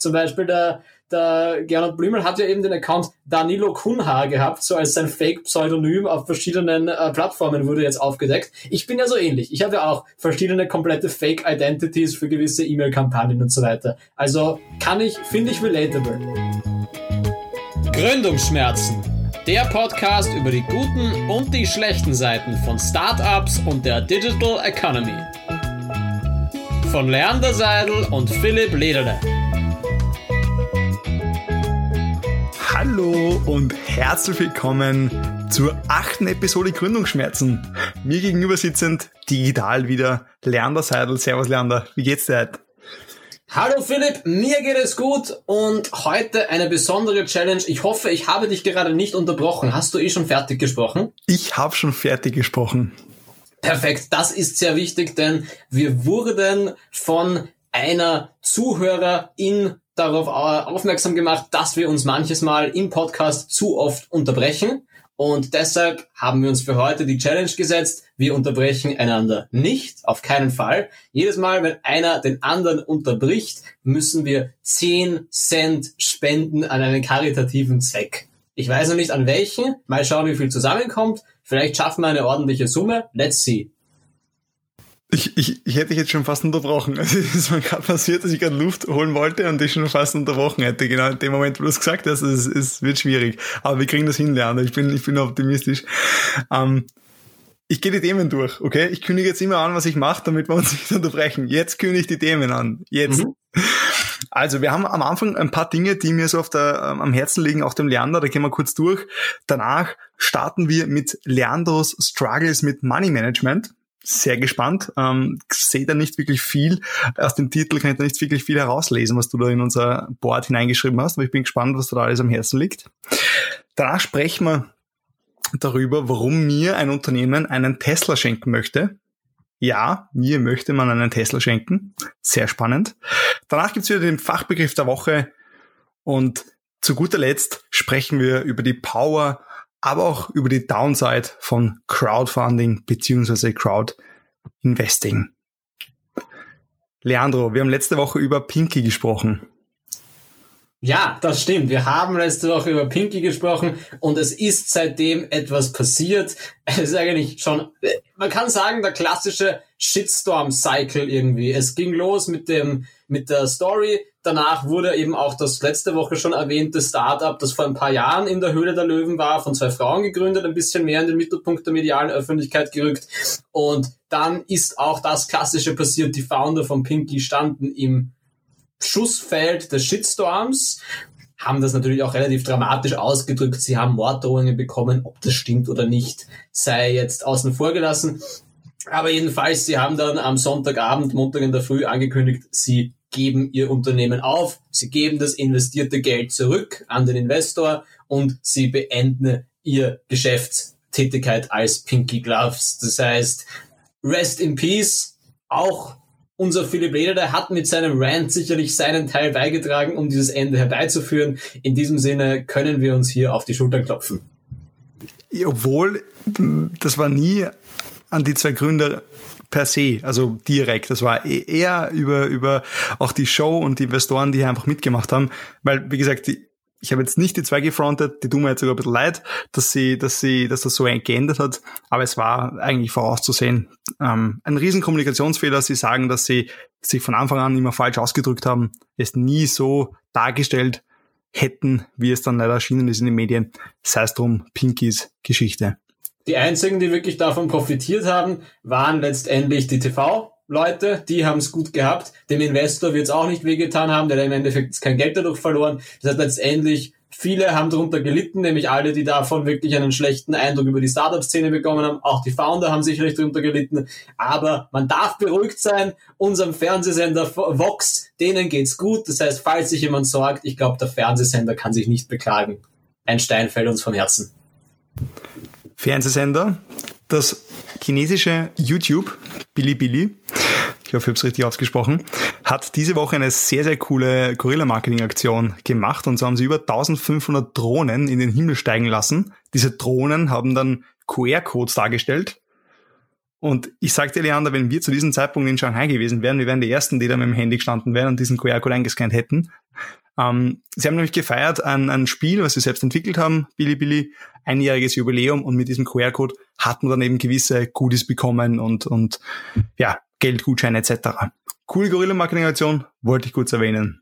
Zum Beispiel der, der Gernot Blümel hat ja eben den Account Danilo Kunha gehabt, so als sein Fake-Pseudonym auf verschiedenen äh, Plattformen wurde jetzt aufgedeckt. Ich bin ja so ähnlich. Ich habe ja auch verschiedene komplette Fake-Identities für gewisse E-Mail-Kampagnen und so weiter. Also kann ich, finde ich relatable. Gründungsschmerzen. Der Podcast über die guten und die schlechten Seiten von Startups und der Digital Economy. Von Leander Seidel und Philipp Lederle. Hallo und herzlich willkommen zur achten Episode Gründungsschmerzen. Mir gegenüber sitzend digital wieder Leander Seidel. Servus Leander, wie geht's dir heute? Hallo Philipp, mir geht es gut und heute eine besondere Challenge. Ich hoffe, ich habe dich gerade nicht unterbrochen. Hast du eh schon fertig gesprochen? Ich habe schon fertig gesprochen. Perfekt, das ist sehr wichtig, denn wir wurden von einer Zuhörerin darauf aufmerksam gemacht, dass wir uns manches Mal im Podcast zu oft unterbrechen. Und deshalb haben wir uns für heute die Challenge gesetzt, wir unterbrechen einander nicht, auf keinen Fall. Jedes Mal, wenn einer den anderen unterbricht, müssen wir 10 Cent spenden an einen karitativen Zweck. Ich weiß noch nicht an welchen, mal schauen, wie viel zusammenkommt. Vielleicht schaffen wir eine ordentliche Summe. Let's see. Ich, ich, ich hätte dich jetzt schon fast unterbrochen. Also es ist mir gerade passiert, dass ich gerade Luft holen wollte und dich schon fast unterbrochen hätte. Genau in dem Moment, wo du es gesagt hast, es, es wird schwierig. Aber wir kriegen das hin, Leander. Ich bin, ich bin optimistisch. Ähm, ich gehe die Themen durch, okay? Ich kündige jetzt immer an, was ich mache, damit wir uns nicht unterbrechen. Jetzt kündige ich die Themen an. Jetzt. Mhm. Also, wir haben am Anfang ein paar Dinge, die mir so auf der, ähm, am Herzen liegen, auch dem Leander, da gehen wir kurz durch. Danach starten wir mit Leandros Struggles mit Money Management sehr gespannt. Ähm, sehe da nicht wirklich viel. Aus dem Titel kann ich da nicht wirklich viel herauslesen, was du da in unser Board hineingeschrieben hast, aber ich bin gespannt, was da alles am Herzen liegt. Danach sprechen wir darüber, warum mir ein Unternehmen einen Tesla schenken möchte. Ja, mir möchte man einen Tesla schenken. Sehr spannend. Danach gibt's wieder den Fachbegriff der Woche und zu guter Letzt sprechen wir über die Power aber auch über die Downside von Crowdfunding beziehungsweise Crowdinvesting. Leandro, wir haben letzte Woche über Pinky gesprochen. Ja, das stimmt. Wir haben letzte Woche über Pinky gesprochen und es ist seitdem etwas passiert. Es ist eigentlich schon, man kann sagen, der klassische Shitstorm-Cycle irgendwie. Es ging los mit dem, mit der Story. Danach wurde eben auch das letzte Woche schon erwähnte Startup, das vor ein paar Jahren in der Höhle der Löwen war, von zwei Frauen gegründet, ein bisschen mehr in den Mittelpunkt der medialen Öffentlichkeit gerückt. Und dann ist auch das Klassische passiert. Die Founder von Pinky standen im Schussfeld des Shitstorms, haben das natürlich auch relativ dramatisch ausgedrückt. Sie haben Morddrohungen bekommen, ob das stimmt oder nicht, sei jetzt außen vor gelassen. Aber jedenfalls, sie haben dann am Sonntagabend, Montag in der Früh angekündigt, sie geben ihr Unternehmen auf, sie geben das investierte Geld zurück an den Investor und sie beenden ihr Geschäftstätigkeit als Pinky Gloves. Das heißt, rest in peace, auch unser Philipp Leder, der hat mit seinem Rant sicherlich seinen Teil beigetragen, um dieses Ende herbeizuführen. In diesem Sinne können wir uns hier auf die Schultern klopfen. Obwohl, das war nie an die zwei Gründer per se, also direkt. Das war e-, eher über, über auch die Show und die Investoren, die hier einfach mitgemacht haben. Weil, wie gesagt, die, ich habe jetzt nicht die zwei gefrontet, die tun mir jetzt sogar ein bisschen leid, dass sie, dass sie, dass das so geändert hat, aber es war eigentlich vorauszusehen. Ähm, ein riesen Kommunikationsfehler. Sie sagen, dass sie sich von Anfang an immer falsch ausgedrückt haben, es nie so dargestellt hätten, wie es dann leider erschienen ist in den Medien. Sei es drum, Pinkies Geschichte. Die einzigen, die wirklich davon profitiert haben, waren letztendlich die TV Leute, die haben es gut gehabt. Dem Investor wird es auch nicht wehgetan haben, der hat im Endeffekt kein Geld dadurch verloren. Das heißt letztendlich, viele haben darunter gelitten, nämlich alle, die davon wirklich einen schlechten Eindruck über die Startup-Szene bekommen haben. Auch die Founder haben sicherlich darunter gelitten. Aber man darf beruhigt sein. Unserem Fernsehsender Vox, denen geht's gut. Das heißt, falls sich jemand sorgt, ich glaube, der Fernsehsender kann sich nicht beklagen. Ein Stein fällt uns vom Herzen. Fernsehsender, das chinesische YouTube, Bilibili, ich hoffe, ich habe es richtig ausgesprochen, hat diese Woche eine sehr, sehr coole Gorilla-Marketing-Aktion gemacht. Und so haben sie über 1500 Drohnen in den Himmel steigen lassen. Diese Drohnen haben dann QR-Codes dargestellt. Und ich sagte Leander, wenn wir zu diesem Zeitpunkt in Shanghai gewesen wären, wir wären die Ersten, die da mit dem Handy gestanden wären und diesen QR-Code eingescannt hätten. Ähm, sie haben nämlich gefeiert ein, ein Spiel, was sie selbst entwickelt haben, Bilibili, einjähriges Jubiläum und mit diesem QR-Code hat man dann eben gewisse Goodies bekommen und, und ja, Geldgutscheine etc. Coole Gorilla-Marketing-Aktion, wollte ich kurz erwähnen.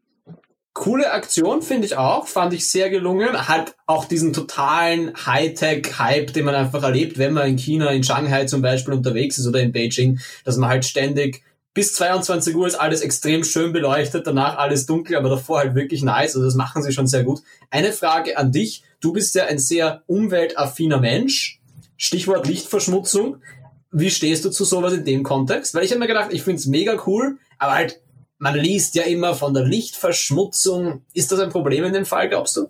Coole Aktion finde ich auch, fand ich sehr gelungen. Hat auch diesen totalen Hightech-Hype, den man einfach erlebt, wenn man in China, in Shanghai zum Beispiel unterwegs ist oder in Beijing, dass man halt ständig bis 22 Uhr ist alles extrem schön beleuchtet, danach alles dunkel, aber davor halt wirklich nice. Also das machen sie schon sehr gut. Eine Frage an dich. Du bist ja ein sehr umweltaffiner Mensch. Stichwort Lichtverschmutzung. Wie stehst du zu sowas in dem Kontext? Weil ich habe mir gedacht, ich finde es mega cool, aber halt, man liest ja immer von der Lichtverschmutzung. Ist das ein Problem in dem Fall, glaubst du?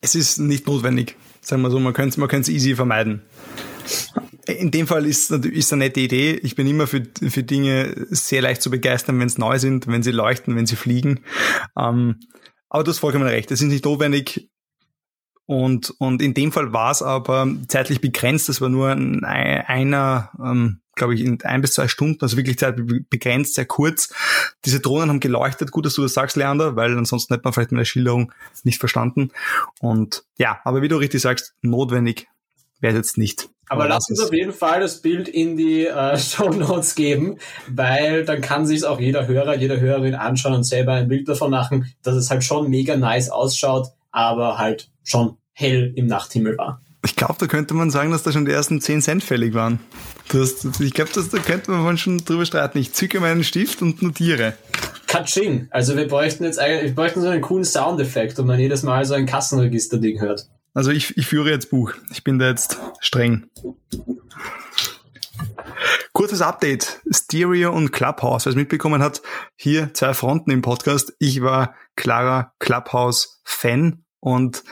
Es ist nicht notwendig. Sagen wir so, man könnte es man easy vermeiden. In dem Fall ist es eine nette Idee. Ich bin immer für, für Dinge sehr leicht zu begeistern, wenn es neu sind, wenn sie leuchten, wenn sie fliegen. Ähm, aber du hast vollkommen recht. Es ist nicht notwendig. Und, und in dem Fall war es aber zeitlich begrenzt. Das war nur ein, einer, ähm, glaube ich, in ein bis zwei Stunden, also wirklich zeitlich begrenzt, sehr kurz. Diese Drohnen haben geleuchtet. Gut, dass du das sagst, Leander, weil ansonsten hätte man vielleicht meine Schilderung nicht verstanden. Und ja, aber wie du richtig sagst, notwendig wäre jetzt nicht. Aber lass uns auf jeden Fall das Bild in die äh, Show Notes geben, weil dann kann sich auch jeder Hörer, jede Hörerin anschauen und selber ein Bild davon machen, dass es halt schon mega nice ausschaut, aber halt schon hell im Nachthimmel war. Ich glaube, da könnte man sagen, dass da schon die ersten 10 Cent fällig waren. Das, ich glaube, da könnte man schon drüber streiten. Ich zücke meinen Stift und notiere. Katsching. Also wir bräuchten jetzt eigentlich, wir bräuchten so einen coolen Soundeffekt, und man jedes Mal so ein Kassenregister-Ding hört. Also ich, ich führe jetzt Buch. Ich bin da jetzt streng. Kurzes Update. Stereo und Clubhouse. Wer es mitbekommen hat, hier zwei Fronten im Podcast. Ich war klarer Clubhouse-Fan und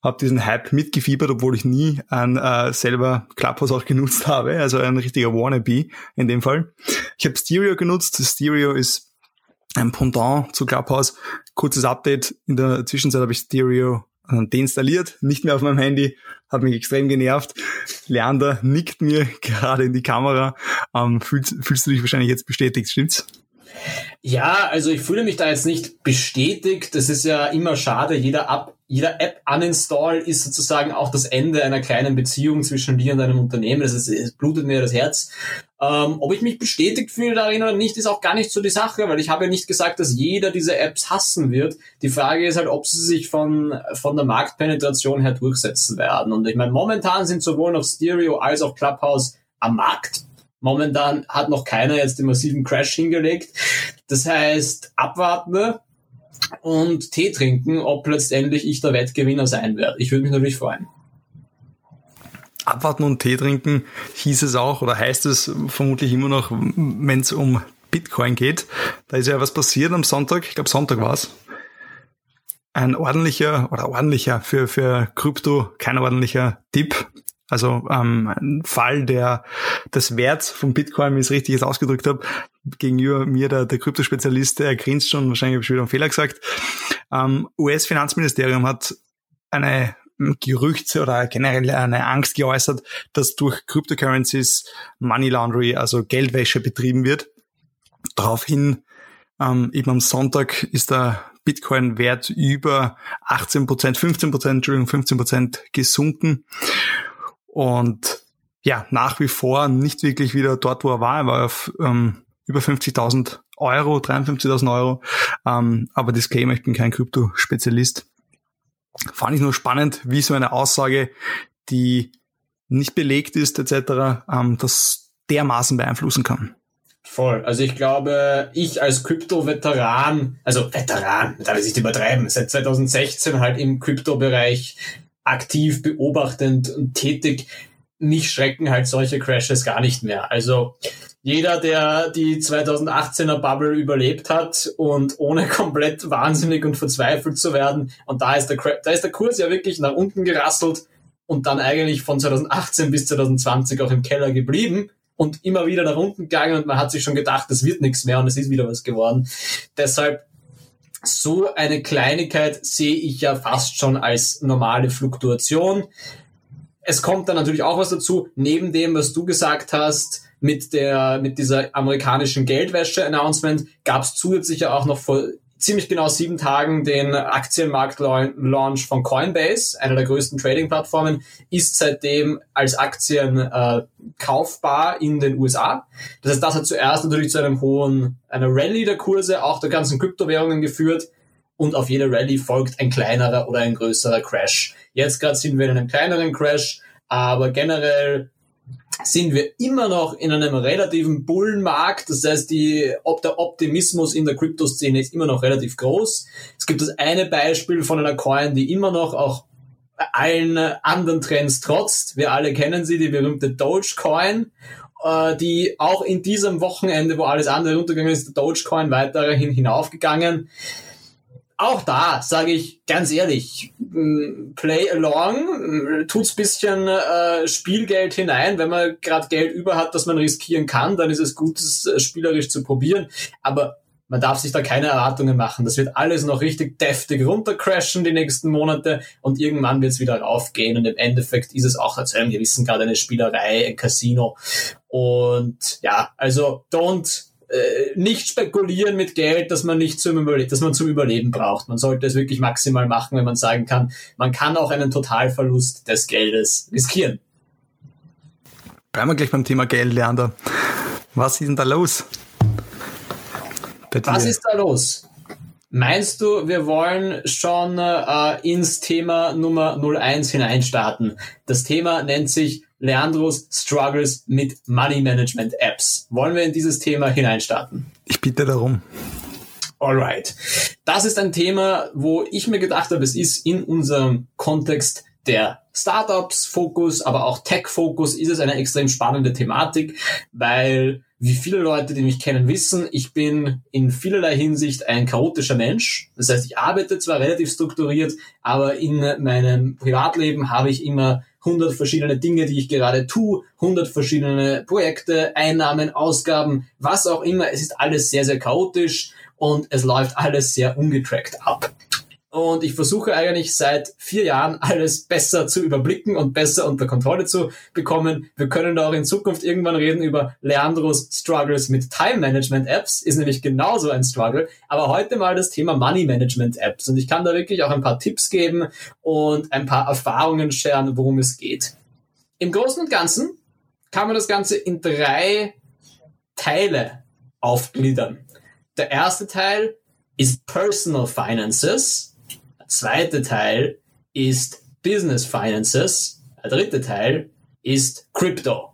habe diesen Hype mitgefiebert, obwohl ich nie ein äh, selber Clubhouse auch genutzt habe. Also ein richtiger Wannabe in dem Fall. Ich habe Stereo genutzt. Stereo ist ein Pendant zu Clubhouse. Kurzes Update. In der Zwischenzeit habe ich Stereo deinstalliert, nicht mehr auf meinem Handy, hat mich extrem genervt. Leander nickt mir gerade in die Kamera. Ähm, fühlst, fühlst du dich wahrscheinlich jetzt bestätigt, stimmt's? Ja, also ich fühle mich da jetzt nicht bestätigt. Das ist ja immer schade. Jeder, Ab jeder App uninstall ist sozusagen auch das Ende einer kleinen Beziehung zwischen dir und deinem Unternehmen. Das ist, es blutet mir das Herz. Ähm, ob ich mich bestätigt fühle darin oder nicht, ist auch gar nicht so die Sache, weil ich habe ja nicht gesagt, dass jeder diese Apps hassen wird. Die Frage ist halt, ob sie sich von, von der Marktpenetration her durchsetzen werden. Und ich meine, momentan sind sowohl noch Stereo als auch Clubhouse am Markt. Momentan hat noch keiner jetzt den massiven Crash hingelegt. Das heißt, abwarten und Tee trinken, ob letztendlich ich der Wettgewinner sein werde. Ich würde mich natürlich freuen. Abwarten und Tee trinken hieß es auch oder heißt es vermutlich immer noch, wenn es um Bitcoin geht. Da ist ja was passiert am Sonntag. Ich glaube, Sonntag war es. Ein ordentlicher oder ordentlicher für, für Krypto, kein ordentlicher Tipp. Also ähm, ein Fall der des Werts von Bitcoin, wie ich es richtig jetzt ausgedrückt habe, gegenüber mir der, der Kryptospezialist, der grinst schon, wahrscheinlich habe ich wieder einen Fehler gesagt. Ähm, US-Finanzministerium hat eine Gerüchte oder generell eine Angst geäußert, dass durch Cryptocurrencies Money Laundry, also Geldwäsche betrieben wird. Daraufhin, ähm, eben am Sonntag ist der Bitcoin-Wert über 18 Prozent, 15 Prozent, Entschuldigung, 15 Prozent gesunken. Und ja, nach wie vor nicht wirklich wieder dort, wo er war. Er war auf ähm, über 50.000 Euro, 53.000 Euro. Ähm, aber Disclaimer, ich bin kein Krypto-Spezialist. Fand ich nur spannend, wie so eine Aussage, die nicht belegt ist etc., ähm, das dermaßen beeinflussen kann. Voll. Also ich glaube, ich als Krypto-Veteran, also Veteran, darf ich nicht übertreiben, seit 2016 halt im Krypto-Bereich aktiv beobachtend und tätig, mich schrecken halt solche Crashes gar nicht mehr. Also jeder, der die 2018er Bubble überlebt hat und ohne komplett wahnsinnig und verzweifelt zu werden, und da ist der, da ist der Kurs ja wirklich nach unten gerasselt und dann eigentlich von 2018 bis 2020 auch im Keller geblieben und immer wieder nach unten gegangen und man hat sich schon gedacht, das wird nichts mehr und es ist wieder was geworden. Deshalb so eine Kleinigkeit sehe ich ja fast schon als normale Fluktuation. Es kommt dann natürlich auch was dazu, neben dem, was du gesagt hast, mit der, mit dieser amerikanischen Geldwäsche-Announcement gab es zusätzlich ja auch noch vor ziemlich genau sieben Tagen den Aktienmarkt-Launch von Coinbase, einer der größten Trading-Plattformen, ist seitdem als Aktien äh, kaufbar in den USA. Das heißt, das hat zuerst natürlich zu einem hohen, einer Rallye der Kurse, auch der ganzen Kryptowährungen geführt. Und auf jede Rallye folgt ein kleinerer oder ein größerer Crash. Jetzt gerade sind wir in einem kleineren Crash, aber generell sind wir immer noch in einem relativen Bullenmarkt. Das heißt, die, ob der Optimismus in der Kryptoszene ist immer noch relativ groß. Es gibt das eine Beispiel von einer Coin, die immer noch auch allen anderen Trends trotzt. Wir alle kennen sie, die berühmte Dogecoin, äh, die auch in diesem Wochenende, wo alles andere runtergegangen ist, der Dogecoin weiterhin hinaufgegangen auch da sage ich ganz ehrlich, play along, tut's bisschen äh, Spielgeld hinein. Wenn man gerade Geld über hat, das man riskieren kann, dann ist es gut, es äh, spielerisch zu probieren. Aber man darf sich da keine Erwartungen machen. Das wird alles noch richtig deftig runtercrashen die nächsten Monate und irgendwann wird es wieder raufgehen und im Endeffekt ist es auch zu einem gewissen Grad eine Spielerei, ein Casino. Und ja, also don't äh, nicht spekulieren mit Geld, dass man nicht zum Überleben, dass man zum Überleben braucht. Man sollte es wirklich maximal machen, wenn man sagen kann, man kann auch einen Totalverlust des Geldes riskieren. Bleiben wir gleich beim Thema Geld, Leander. Was ist denn da los? Was ist da los? Meinst du, wir wollen schon äh, ins Thema Nummer 01 hineinstarten? Das Thema nennt sich Leandros Struggles mit Money Management Apps. Wollen wir in dieses Thema hineinstarten? Ich bitte darum. Alright. Das ist ein Thema, wo ich mir gedacht habe, es ist in unserem Kontext der Startups-Fokus, aber auch Tech-Fokus ist es eine extrem spannende Thematik, weil wie viele Leute, die mich kennen, wissen, ich bin in vielerlei Hinsicht ein chaotischer Mensch. Das heißt, ich arbeite zwar relativ strukturiert, aber in meinem Privatleben habe ich immer 100 verschiedene Dinge, die ich gerade tue, 100 verschiedene Projekte, Einnahmen, Ausgaben, was auch immer. Es ist alles sehr, sehr chaotisch und es läuft alles sehr ungetrackt ab. Und ich versuche eigentlich seit vier Jahren alles besser zu überblicken und besser unter Kontrolle zu bekommen. Wir können da auch in Zukunft irgendwann reden über Leandros Struggles mit Time Management Apps. Ist nämlich genauso ein Struggle. Aber heute mal das Thema Money Management Apps. Und ich kann da wirklich auch ein paar Tipps geben und ein paar Erfahrungen scheren, worum es geht. Im Großen und Ganzen kann man das Ganze in drei Teile aufgliedern. Der erste Teil ist Personal Finances zweite Teil ist Business Finances. Der dritte Teil ist Crypto.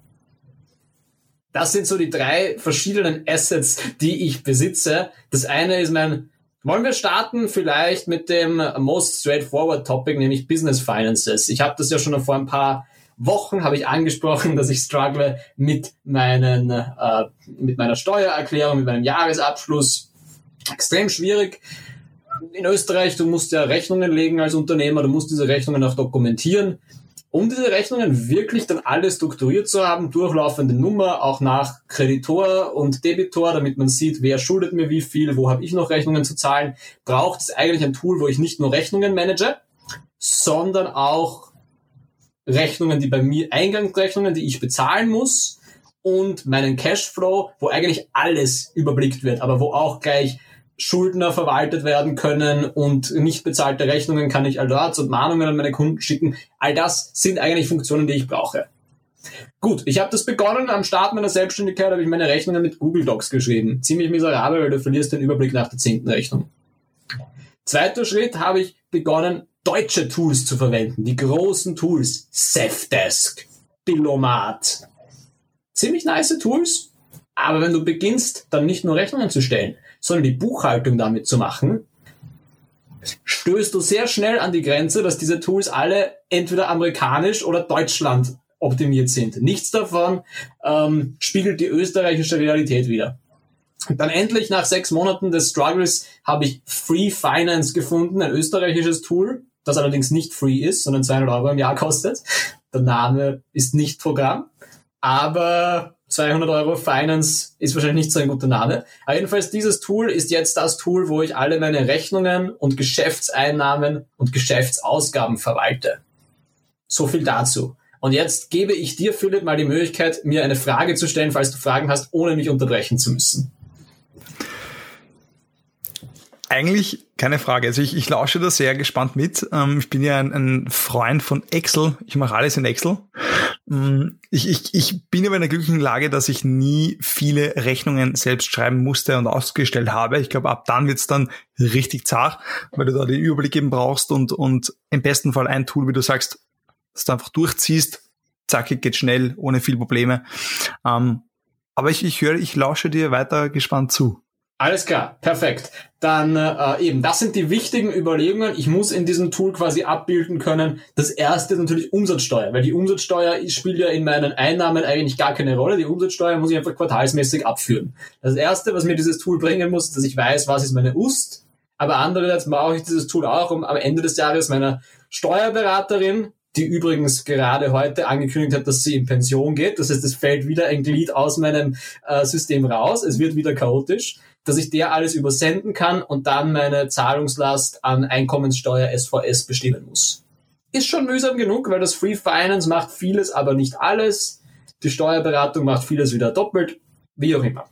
Das sind so die drei verschiedenen Assets, die ich besitze. Das eine ist mein, wollen wir starten vielleicht mit dem most straightforward Topic, nämlich Business Finances. Ich habe das ja schon vor ein paar Wochen habe ich angesprochen, dass ich struggle mit meinen, äh, mit meiner Steuererklärung, mit meinem Jahresabschluss. Extrem schwierig in Österreich, du musst ja Rechnungen legen als Unternehmer, du musst diese Rechnungen auch dokumentieren. Um diese Rechnungen wirklich dann alle strukturiert zu haben, durchlaufende Nummer, auch nach Kreditor und Debitor, damit man sieht, wer schuldet mir wie viel, wo habe ich noch Rechnungen zu zahlen, braucht es eigentlich ein Tool, wo ich nicht nur Rechnungen manage, sondern auch Rechnungen, die bei mir, Eingangsrechnungen, die ich bezahlen muss und meinen Cashflow, wo eigentlich alles überblickt wird, aber wo auch gleich Schuldner verwaltet werden können und nicht bezahlte Rechnungen kann ich Alerts und Mahnungen an meine Kunden schicken. All das sind eigentlich Funktionen, die ich brauche. Gut, ich habe das begonnen. Am Start meiner Selbstständigkeit habe ich meine Rechnungen mit Google Docs geschrieben. Ziemlich miserabel, weil du verlierst den Überblick nach der zehnten Rechnung. Zweiter Schritt habe ich begonnen, deutsche Tools zu verwenden. Die großen Tools. Safdesk, Billomat. Ziemlich nice Tools. Aber wenn du beginnst, dann nicht nur Rechnungen zu stellen, sondern die Buchhaltung damit zu machen, stößt du sehr schnell an die Grenze, dass diese Tools alle entweder amerikanisch oder Deutschland optimiert sind. Nichts davon ähm, spiegelt die österreichische Realität wider. Dann endlich nach sechs Monaten des Struggles habe ich Free Finance gefunden, ein österreichisches Tool, das allerdings nicht free ist, sondern 200 Euro im Jahr kostet. Der Name ist nicht Programm, aber 200 Euro Finance ist wahrscheinlich nicht so ein guter Name. Aber jedenfalls dieses Tool ist jetzt das Tool, wo ich alle meine Rechnungen und Geschäftseinnahmen und Geschäftsausgaben verwalte. So viel dazu. Und jetzt gebe ich dir, Philipp, mal die Möglichkeit, mir eine Frage zu stellen, falls du Fragen hast, ohne mich unterbrechen zu müssen. Eigentlich keine Frage. Also ich, ich lausche da sehr gespannt mit. Ähm, ich bin ja ein, ein Freund von Excel. Ich mache alles in Excel. Mm, ich, ich, ich bin aber in der glücklichen Lage, dass ich nie viele Rechnungen selbst schreiben musste und ausgestellt habe. Ich glaube, ab dann wird's dann richtig zart, weil du da den Überblick eben brauchst und, und im besten Fall ein Tool, wie du sagst, dass du einfach durchziehst, zackig, geht schnell, ohne viel Probleme. Ähm, aber ich, ich höre, ich lausche dir weiter gespannt zu. Alles klar, perfekt. Dann äh, eben, das sind die wichtigen Überlegungen. Ich muss in diesem Tool quasi abbilden können. Das erste ist natürlich Umsatzsteuer, weil die Umsatzsteuer spielt ja in meinen Einnahmen eigentlich gar keine Rolle. Die Umsatzsteuer muss ich einfach quartalsmäßig abführen. Das erste, was mir dieses Tool bringen muss, dass ich weiß, was ist meine Ust. Aber andererseits brauche ich dieses Tool auch, um am Ende des Jahres meiner Steuerberaterin die übrigens gerade heute angekündigt hat, dass sie in Pension geht. Das heißt, es fällt wieder ein Glied aus meinem äh, System raus. Es wird wieder chaotisch dass ich der alles übersenden kann und dann meine Zahlungslast an Einkommenssteuer SVS bestimmen muss. Ist schon mühsam genug, weil das Free Finance macht vieles, aber nicht alles. Die Steuerberatung macht vieles wieder doppelt, wie auch immer.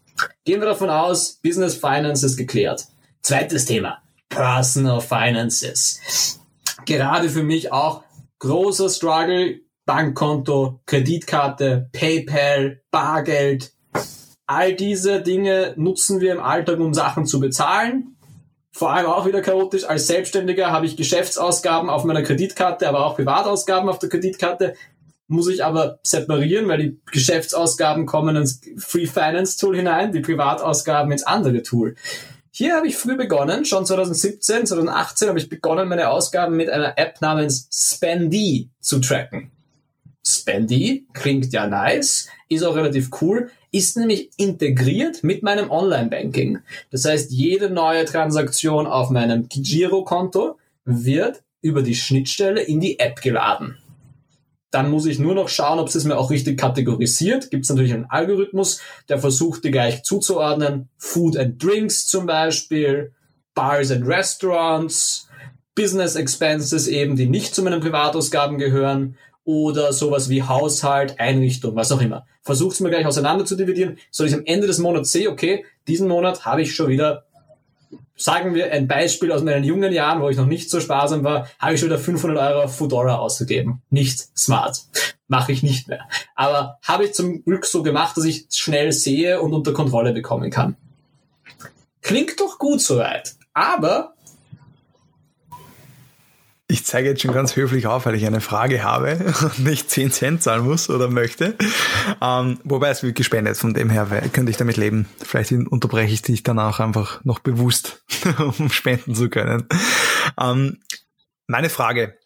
Gehen wir davon aus, Business Finance ist geklärt. Zweites Thema, Personal Finances. Gerade für mich auch großer Struggle, Bankkonto, Kreditkarte, PayPal, Bargeld, All diese Dinge nutzen wir im Alltag, um Sachen zu bezahlen. Vor allem auch wieder chaotisch. Als Selbstständiger habe ich Geschäftsausgaben auf meiner Kreditkarte, aber auch Privatausgaben auf der Kreditkarte. Muss ich aber separieren, weil die Geschäftsausgaben kommen ins Free Finance Tool hinein, die Privatausgaben ins andere Tool. Hier habe ich früh begonnen, schon 2017, 2018 habe ich begonnen, meine Ausgaben mit einer App namens Spendy zu tracken. Spendy klingt ja nice, ist auch relativ cool, ist nämlich integriert mit meinem Online-Banking. Das heißt, jede neue Transaktion auf meinem Girokonto wird über die Schnittstelle in die App geladen. Dann muss ich nur noch schauen, ob es mir auch richtig kategorisiert. Gibt es natürlich einen Algorithmus, der versucht, die gleich zuzuordnen. Food and Drinks zum Beispiel, Bars and Restaurants, Business Expenses eben, die nicht zu meinen Privatausgaben gehören oder sowas wie Haushalt, Einrichtung, was auch immer. Versucht es mir gleich auseinander zu dividieren, soll ich am Ende des Monats sehe, okay, diesen Monat habe ich schon wieder, sagen wir ein Beispiel aus meinen jungen Jahren, wo ich noch nicht so sparsam war, habe ich schon wieder 500 Euro auf Foodora ausgegeben. Nicht smart. Mache ich nicht mehr. Aber habe ich zum Glück so gemacht, dass ich schnell sehe und unter Kontrolle bekommen kann. Klingt doch gut soweit. Aber ich zeige jetzt schon ganz höflich auf, weil ich eine Frage habe und nicht 10 Cent zahlen muss oder möchte. Ähm, wobei es wird gespendet, von dem her könnte ich damit leben. Vielleicht unterbreche ich dich danach einfach noch bewusst, um spenden zu können. Ähm, meine Frage,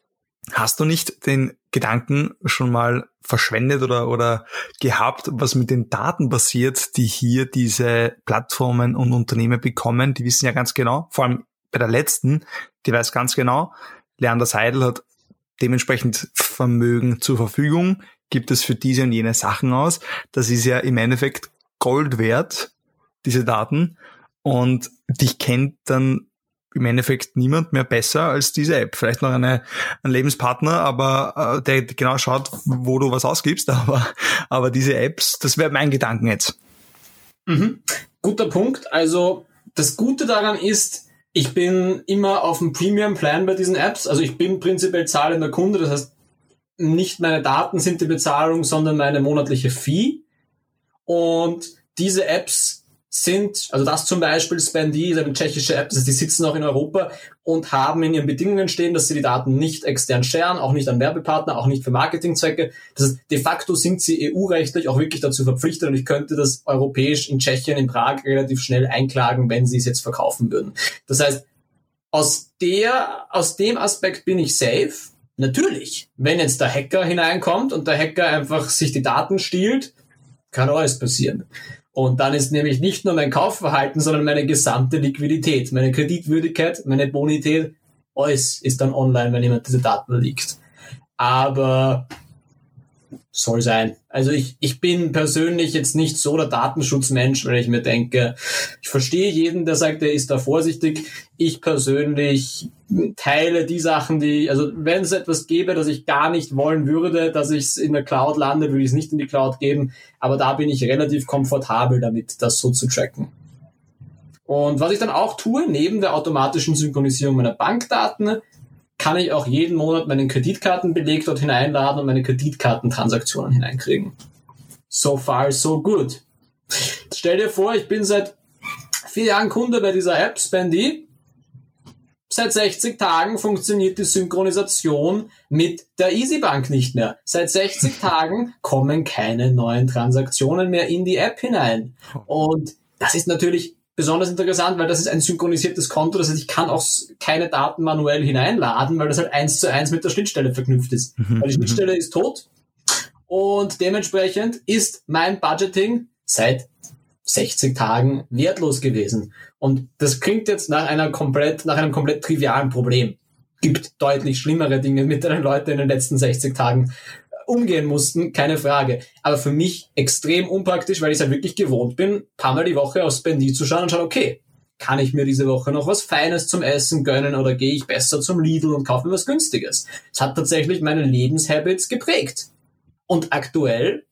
hast du nicht den Gedanken schon mal verschwendet oder, oder gehabt, was mit den Daten passiert, die hier diese Plattformen und Unternehmen bekommen? Die wissen ja ganz genau, vor allem bei der letzten, die weiß ganz genau, Leander Seidel hat dementsprechend Vermögen zur Verfügung, gibt es für diese und jene Sachen aus. Das ist ja im Endeffekt Gold wert, diese Daten. Und dich kennt dann im Endeffekt niemand mehr besser als diese App. Vielleicht noch eine, ein Lebenspartner, aber äh, der genau schaut, wo du was ausgibst. Aber, aber diese Apps, das wäre mein Gedanken jetzt. Mhm. Guter Punkt. Also das Gute daran ist, ich bin immer auf dem Premium-Plan bei diesen Apps. Also ich bin prinzipiell zahlender Kunde. Das heißt, nicht meine Daten sind die Bezahlung, sondern meine monatliche Fee. Und diese Apps sind, also das zum Beispiel Spendy ist eine tschechische App, das die sitzen auch in Europa und haben in ihren Bedingungen stehen, dass sie die Daten nicht extern scheren, auch nicht an Werbepartner, auch nicht für Marketingzwecke. Das heißt, de facto sind sie EU-rechtlich auch wirklich dazu verpflichtet und ich könnte das europäisch in Tschechien, in Prag relativ schnell einklagen, wenn sie es jetzt verkaufen würden. Das heißt, aus der, aus dem Aspekt bin ich safe. Natürlich, wenn jetzt der Hacker hineinkommt und der Hacker einfach sich die Daten stiehlt, kann alles passieren. Und dann ist nämlich nicht nur mein Kaufverhalten, sondern meine gesamte Liquidität, meine Kreditwürdigkeit, meine Bonität, alles ist dann online, wenn jemand diese Daten liegt. Aber soll sein. Also ich, ich bin persönlich jetzt nicht so der Datenschutzmensch, weil ich mir denke, ich verstehe jeden, der sagt, er ist da vorsichtig. Ich persönlich teile die Sachen, die, also wenn es etwas gäbe, das ich gar nicht wollen würde, dass ich es in der Cloud lande, würde ich es nicht in die Cloud geben. Aber da bin ich relativ komfortabel damit, das so zu tracken. Und was ich dann auch tue, neben der automatischen Synchronisierung meiner Bankdaten, kann ich auch jeden Monat meinen Kreditkartenbeleg dort hineinladen und meine Kreditkartentransaktionen hineinkriegen. So far, so good. Stell dir vor, ich bin seit vier Jahren Kunde bei dieser App, Spendy. Seit 60 Tagen funktioniert die Synchronisation mit der EasyBank nicht mehr. Seit 60 Tagen kommen keine neuen Transaktionen mehr in die App hinein. Und das ist natürlich besonders interessant, weil das ist ein synchronisiertes Konto. Das heißt, ich kann auch keine Daten manuell hineinladen, weil das halt eins zu eins mit der Schnittstelle verknüpft ist. Mhm. Weil die Schnittstelle ist tot und dementsprechend ist mein Budgeting seit 60 Tagen wertlos gewesen. Und das klingt jetzt nach einer komplett, nach einem komplett trivialen Problem. Gibt deutlich schlimmere Dinge, mit denen Leute in den letzten 60 Tagen umgehen mussten, keine Frage. Aber für mich extrem unpraktisch, weil ich es halt wirklich gewohnt bin, paar Mal die Woche auf Spendy zu schauen und schauen, okay, kann ich mir diese Woche noch was Feines zum Essen gönnen oder gehe ich besser zum Lidl und kaufe mir was Günstiges? Es hat tatsächlich meine Lebenshabits geprägt. Und aktuell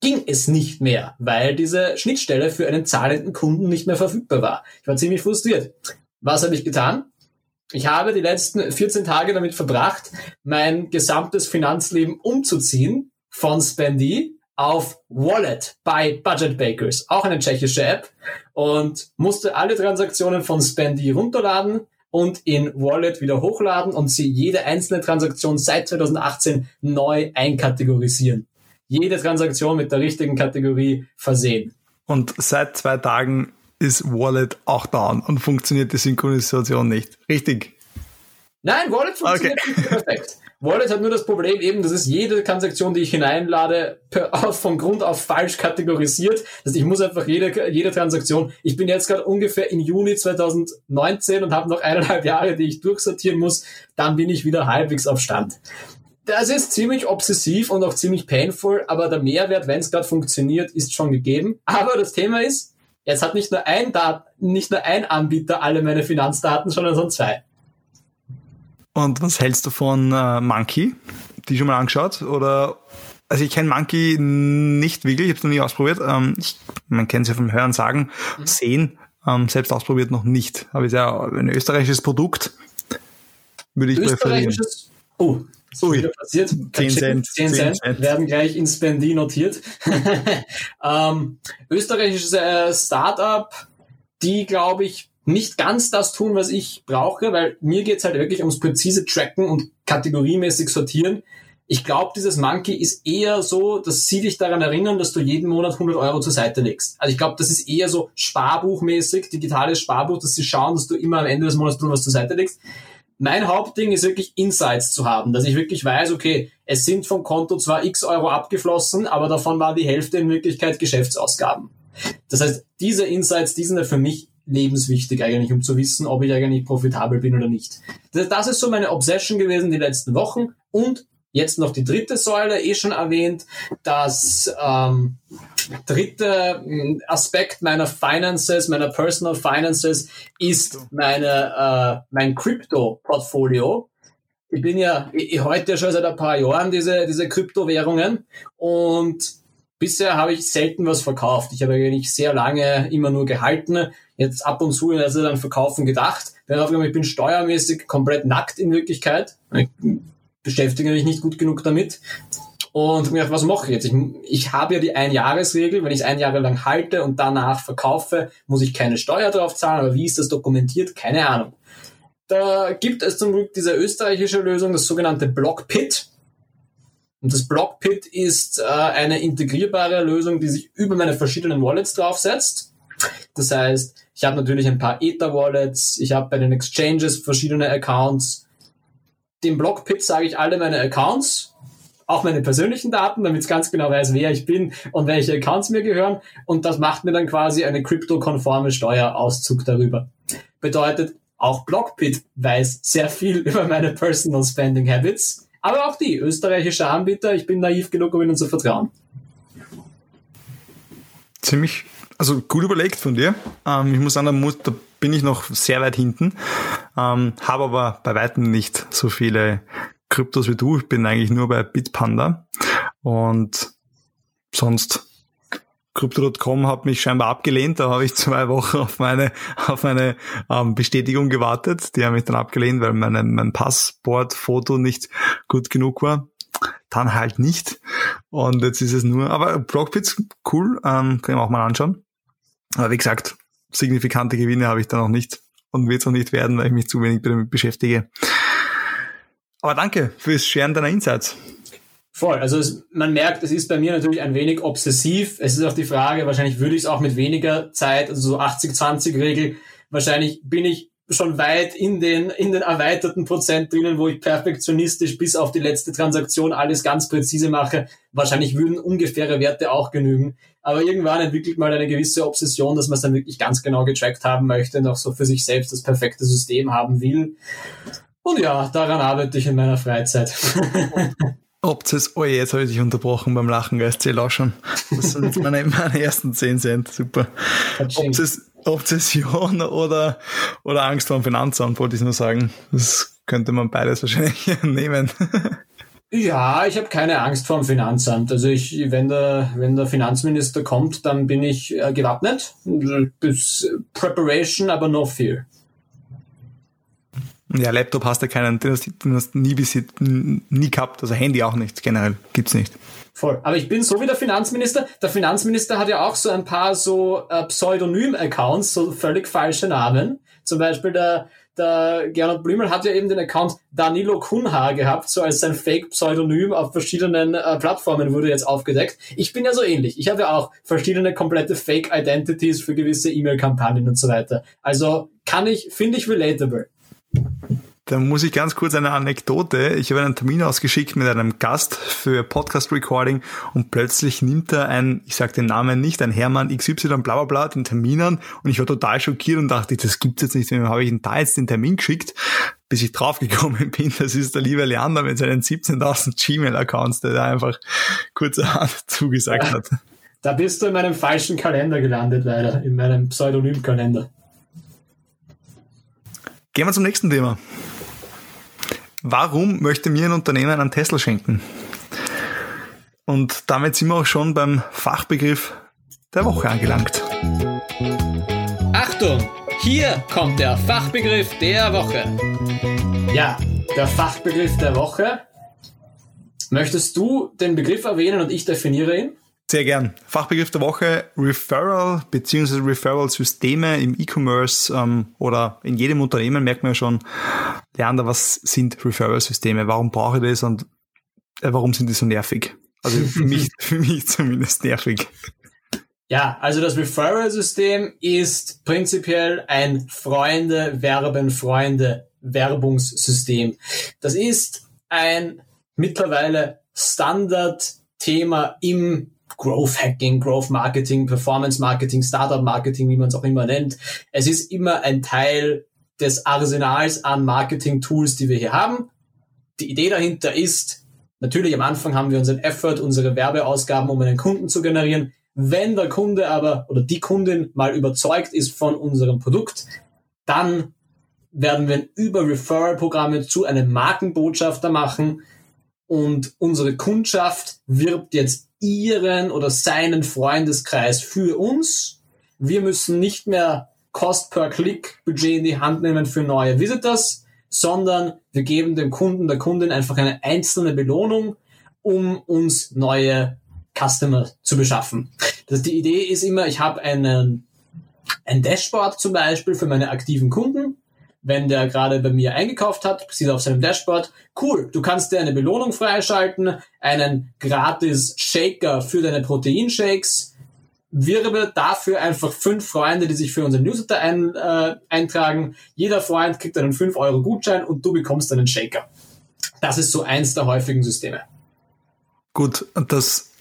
ging es nicht mehr, weil diese Schnittstelle für einen zahlenden Kunden nicht mehr verfügbar war. Ich war ziemlich frustriert. Was habe ich getan? Ich habe die letzten 14 Tage damit verbracht, mein gesamtes Finanzleben umzuziehen von Spendy auf Wallet bei Budget Bakers, auch eine tschechische App, und musste alle Transaktionen von Spendy runterladen und in Wallet wieder hochladen und sie jede einzelne Transaktion seit 2018 neu einkategorisieren. Jede Transaktion mit der richtigen Kategorie versehen. Und seit zwei Tagen ist Wallet auch down und funktioniert die Synchronisation nicht. Richtig? Nein, Wallet funktioniert okay. nicht perfekt. Wallet hat nur das Problem eben, dass es jede Transaktion, die ich hineinlade, per, von Grund auf falsch kategorisiert. Das heißt, ich muss einfach jede, jede Transaktion, ich bin jetzt gerade ungefähr im Juni 2019 und habe noch eineinhalb Jahre, die ich durchsortieren muss, dann bin ich wieder halbwegs auf Stand. Das ist ziemlich obsessiv und auch ziemlich painful, aber der Mehrwert, wenn es gerade funktioniert, ist schon gegeben. Aber das Thema ist, Jetzt hat nicht nur ein Dat nicht nur ein Anbieter alle meine Finanzdaten, sondern so zwei. Und was hältst du von äh, Monkey? Die schon mal angeschaut? Oder also ich kenne Monkey nicht wirklich, ich habe es noch nie ausprobiert. Ähm, ich, man kennt sie ja vom Hören sagen, mhm. sehen, ähm, selbst ausprobiert noch nicht. Aber ist ja ein österreichisches Produkt. Würde ich präferieren. Oh, so wieder passiert. 10 Cent, 10 Cent, Cent werden gleich in Spendi notiert. ähm, österreichisches äh, Startup, die, glaube ich, nicht ganz das tun, was ich brauche, weil mir geht's halt wirklich ums präzise Tracken und kategoriemäßig sortieren. Ich glaube, dieses Monkey ist eher so, dass sie dich daran erinnern, dass du jeden Monat 100 Euro zur Seite legst. Also ich glaube, das ist eher so sparbuchmäßig, digitales Sparbuch, dass sie schauen, dass du immer am Ende des Monats was zur Seite legst mein Hauptding ist wirklich Insights zu haben, dass ich wirklich weiß, okay, es sind vom Konto zwar x Euro abgeflossen, aber davon war die Hälfte in Wirklichkeit Geschäftsausgaben. Das heißt, diese Insights, die sind ja für mich lebenswichtig eigentlich, um zu wissen, ob ich eigentlich profitabel bin oder nicht. Das ist so meine Obsession gewesen die letzten Wochen und Jetzt noch die dritte Säule, eh schon erwähnt. Das ähm, dritte hm, Aspekt meiner Finances, meiner Personal Finances, ist meine, äh, mein Crypto-Portfolio. Ich bin ja ich, heute schon seit ein paar Jahren diese, diese Kryptowährungen und bisher habe ich selten was verkauft. Ich habe eigentlich sehr lange immer nur gehalten. Jetzt ab und zu also dann verkaufen gedacht. ich bin steuermäßig komplett nackt in Wirklichkeit. Beschäftige mich nicht gut genug damit. Und mir gedacht, was mache ich jetzt? Ich, ich habe ja die Einjahresregel, wenn ich es ein Jahr lang halte und danach verkaufe, muss ich keine Steuer drauf zahlen, aber wie ist das dokumentiert? Keine Ahnung. Da gibt es zum Glück diese österreichische Lösung, das sogenannte Blockpit. Und das Blockpit ist äh, eine integrierbare Lösung, die sich über meine verschiedenen Wallets draufsetzt. Das heißt, ich habe natürlich ein paar Ether-Wallets, ich habe bei den Exchanges verschiedene Accounts, dem Blockpit sage ich alle meine Accounts, auch meine persönlichen Daten, damit es ganz genau weiß, wer ich bin und welche Accounts mir gehören. Und das macht mir dann quasi eine kryptokonforme Steuerauszug darüber. Bedeutet, auch Blockpit weiß sehr viel über meine Personal Spending Habits, Aber auch die österreichische Anbieter, ich bin naiv genug, um ihnen zu vertrauen. Ziemlich, also gut überlegt von dir. Ähm, ich muss sagen, da, muss, da bin ich noch sehr weit hinten, ähm, habe aber bei weitem nicht so viele Kryptos wie du. Ich bin eigentlich nur bei Bitpanda und sonst Crypto.com hat mich scheinbar abgelehnt. Da habe ich zwei Wochen auf meine, auf meine ähm, Bestätigung gewartet. Die haben mich dann abgelehnt, weil meine, mein Passportfoto nicht gut genug war. Dann halt nicht. Und jetzt ist es nur, aber Blockbits, cool, ähm, können wir auch mal anschauen. Aber wie gesagt, signifikante Gewinne habe ich da noch nicht und wird es auch nicht werden, weil ich mich zu wenig damit beschäftige. Aber danke fürs Scheren deiner Insights. Voll. Also es, man merkt, es ist bei mir natürlich ein wenig obsessiv. Es ist auch die Frage, wahrscheinlich würde ich es auch mit weniger Zeit, also so 80-20-Regel, wahrscheinlich bin ich schon weit in den, in den erweiterten Prozent drinnen, wo ich perfektionistisch bis auf die letzte Transaktion alles ganz präzise mache. Wahrscheinlich würden ungefähre Werte auch genügen. Aber irgendwann entwickelt man eine gewisse Obsession, dass man es dann wirklich ganz genau getrackt haben möchte und auch so für sich selbst das perfekte System haben will. Und ja, daran arbeite ich in meiner Freizeit. Obses, oh je, jetzt habe ich dich unterbrochen beim Lachen, erzähl auch schon. Das sind jetzt meine, meine ersten 10 Cent, super. Obses, Obsession oder, oder Angst vor dem Finanzamt, wollte ich nur sagen. Das könnte man beides wahrscheinlich nehmen. Ja, ich habe keine Angst vor dem Finanzamt. Also ich, wenn der, wenn der Finanzminister kommt, dann bin ich äh, gewappnet. Bis Preparation, aber no fear. Ja, Laptop hast du keinen, den hast, den hast nie, nie gehabt, also Handy auch nicht, generell, gibt's nicht. Voll. Aber ich bin so wie der Finanzminister. Der Finanzminister hat ja auch so ein paar so äh, Pseudonym-Accounts, so völlig falsche Namen. Zum Beispiel der, der Gernot Blümel hat ja eben den Account Danilo Kunha gehabt, so als sein Fake-Pseudonym auf verschiedenen äh, Plattformen wurde jetzt aufgedeckt. Ich bin ja so ähnlich. Ich habe ja auch verschiedene komplette Fake-Identities für gewisse E-Mail-Kampagnen und so weiter. Also kann ich, finde ich relatable. Da muss ich ganz kurz eine Anekdote. Ich habe einen Termin ausgeschickt mit einem Gast für Podcast Recording und plötzlich nimmt er ein, ich sage den Namen nicht, ein Hermann XY bla bla bla den Termin an und ich war total schockiert und dachte, das gibt's jetzt nicht. Wem habe ich denn da jetzt den Termin geschickt? Bis ich draufgekommen bin, das ist der liebe Leander mit seinen 17.000 Gmail-Accounts, der da einfach kurzerhand zugesagt hat. Da bist du in meinem falschen Kalender gelandet, leider, in meinem Pseudonym-Kalender. Gehen wir zum nächsten Thema. Warum möchte mir ein Unternehmen einen Tesla schenken? Und damit sind wir auch schon beim Fachbegriff der Woche angelangt. Achtung, hier kommt der Fachbegriff der Woche. Ja, der Fachbegriff der Woche. Möchtest du den Begriff erwähnen und ich definiere ihn? Sehr gern. Fachbegriff der Woche, Referral bzw. Referral-Systeme im E-Commerce ähm, oder in jedem Unternehmen merkt man ja schon, Leander, was sind Referral-Systeme? Warum brauche ich das und äh, warum sind die so nervig? Also für mich, für mich zumindest nervig. Ja, also das Referral-System ist prinzipiell ein Freunde werben Freunde Werbungssystem. Das ist ein mittlerweile Standard-Thema im Growth Hacking, Growth Marketing, Performance Marketing, Startup Marketing, wie man es auch immer nennt. Es ist immer ein Teil des Arsenals an Marketing Tools, die wir hier haben. Die Idee dahinter ist, natürlich am Anfang haben wir unseren Effort, unsere Werbeausgaben, um einen Kunden zu generieren. Wenn der Kunde aber oder die Kundin mal überzeugt ist von unserem Produkt, dann werden wir über Referral-Programme zu einem Markenbotschafter machen und unsere Kundschaft wirbt jetzt ihren oder seinen Freundeskreis für uns. Wir müssen nicht mehr Cost per Click Budget in die Hand nehmen für neue Visitors, sondern wir geben dem Kunden, der Kundin einfach eine einzelne Belohnung, um uns neue Customer zu beschaffen. Das, die Idee ist immer, ich habe einen, ein Dashboard zum Beispiel für meine aktiven Kunden wenn der gerade bei mir eingekauft hat, sieht auf seinem Dashboard, cool, du kannst dir eine Belohnung freischalten, einen gratis Shaker für deine Proteinshakes, wirbe dafür einfach fünf Freunde, die sich für unseren Newsletter ein, äh, eintragen. Jeder Freund kriegt einen 5 Euro Gutschein und du bekommst einen Shaker. Das ist so eins der häufigen Systeme. Gut, das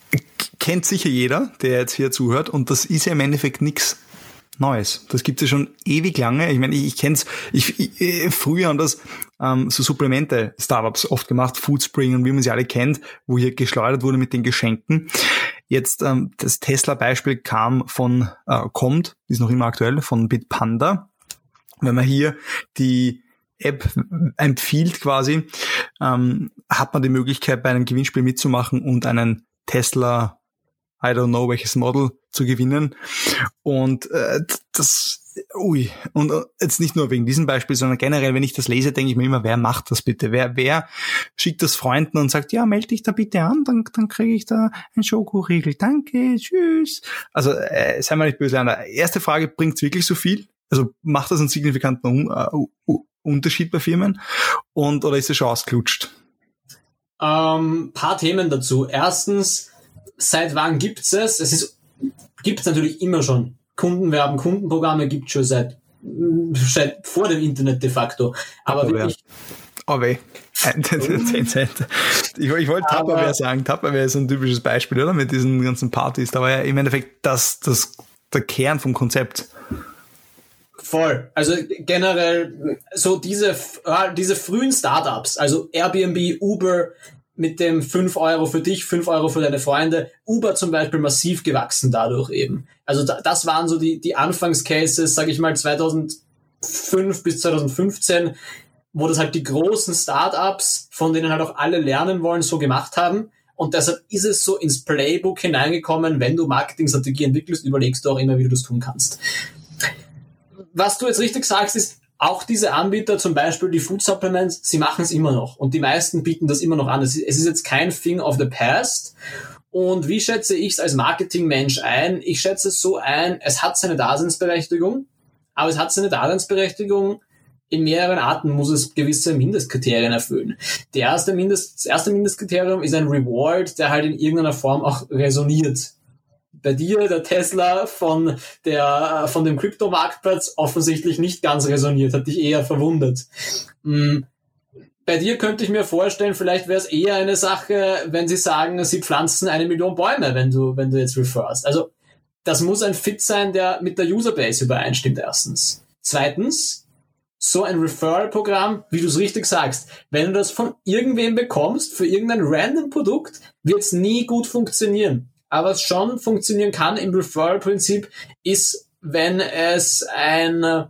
kennt sicher jeder, der jetzt hier zuhört, und das ist ja im Endeffekt nichts Neues. Das gibt es ja schon ewig lange. Ich meine, ich, ich kenne es, ich, ich, äh, früher haben das ähm, so Supplemente Startups oft gemacht, Foodspring und wie man sie alle kennt, wo hier geschleudert wurde mit den Geschenken. Jetzt ähm, das Tesla-Beispiel kam von, äh, kommt, ist noch immer aktuell, von Bitpanda. Wenn man hier die App empfiehlt quasi, ähm, hat man die Möglichkeit, bei einem Gewinnspiel mitzumachen und einen Tesla, I don't know welches Model zu gewinnen. Und äh, das, ui, und äh, jetzt nicht nur wegen diesem Beispiel, sondern generell, wenn ich das lese, denke ich mir immer, wer macht das bitte? Wer, wer schickt das Freunden und sagt, ja, melde dich da bitte an, dann, dann kriege ich da einen Schokoriegel. Danke, tschüss. Also, äh, sei mal nicht böse an. Erste Frage, bringt's wirklich so viel? Also macht das einen signifikanten uh, Unterschied bei Firmen? Und oder ist es schon ausgelutscht? Ähm, paar Themen dazu. Erstens, seit wann gibt's es? Es ist gibt's natürlich immer schon. Kundenwerben, Kundenprogramme gibt's schon seit, seit vor dem Internet de facto. Aber Aber wirklich, Aber ich, ich wollte Tupperware sagen. Tupperware ist ein typisches Beispiel, oder? Mit diesen ganzen Partys. Da war ja im Endeffekt das, das der Kern vom Konzept. Voll. Also generell so diese, äh, diese frühen Startups, also Airbnb, Uber mit dem 5 Euro für dich, 5 Euro für deine Freunde, Uber zum Beispiel massiv gewachsen dadurch eben. Also da, das waren so die, die Anfangscases, sage ich mal 2005 bis 2015, wo das halt die großen Startups, von denen halt auch alle lernen wollen, so gemacht haben. Und deshalb ist es so ins Playbook hineingekommen, wenn du Marketingstrategie entwickelst, überlegst du auch immer, wie du das tun kannst was du jetzt richtig sagst, ist, auch diese Anbieter, zum Beispiel die Food Supplements, sie machen es immer noch. Und die meisten bieten das immer noch an. Es ist jetzt kein Thing of the past. Und wie schätze ich es als Marketingmensch ein? Ich schätze es so ein, es hat seine Daseinsberechtigung, aber es hat seine Daseinsberechtigung in mehreren Arten muss es gewisse Mindestkriterien erfüllen. Die erste Mindest, das erste Mindestkriterium ist ein Reward, der halt in irgendeiner Form auch resoniert bei dir der Tesla von der äh, von dem Kryptomarktplatz offensichtlich nicht ganz resoniert, hat dich eher verwundert. Hm. Bei dir könnte ich mir vorstellen, vielleicht wäre es eher eine Sache, wenn sie sagen, sie pflanzen eine Million Bäume, wenn du, wenn du jetzt referst. Also, das muss ein Fit sein, der mit der Userbase übereinstimmt, erstens. Zweitens, so ein Referral-Programm, wie du es richtig sagst, wenn du das von irgendwem bekommst, für irgendein random Produkt, wird es nie gut funktionieren. Aber was schon funktionieren kann im Referral-Prinzip, ist, wenn es ein äh,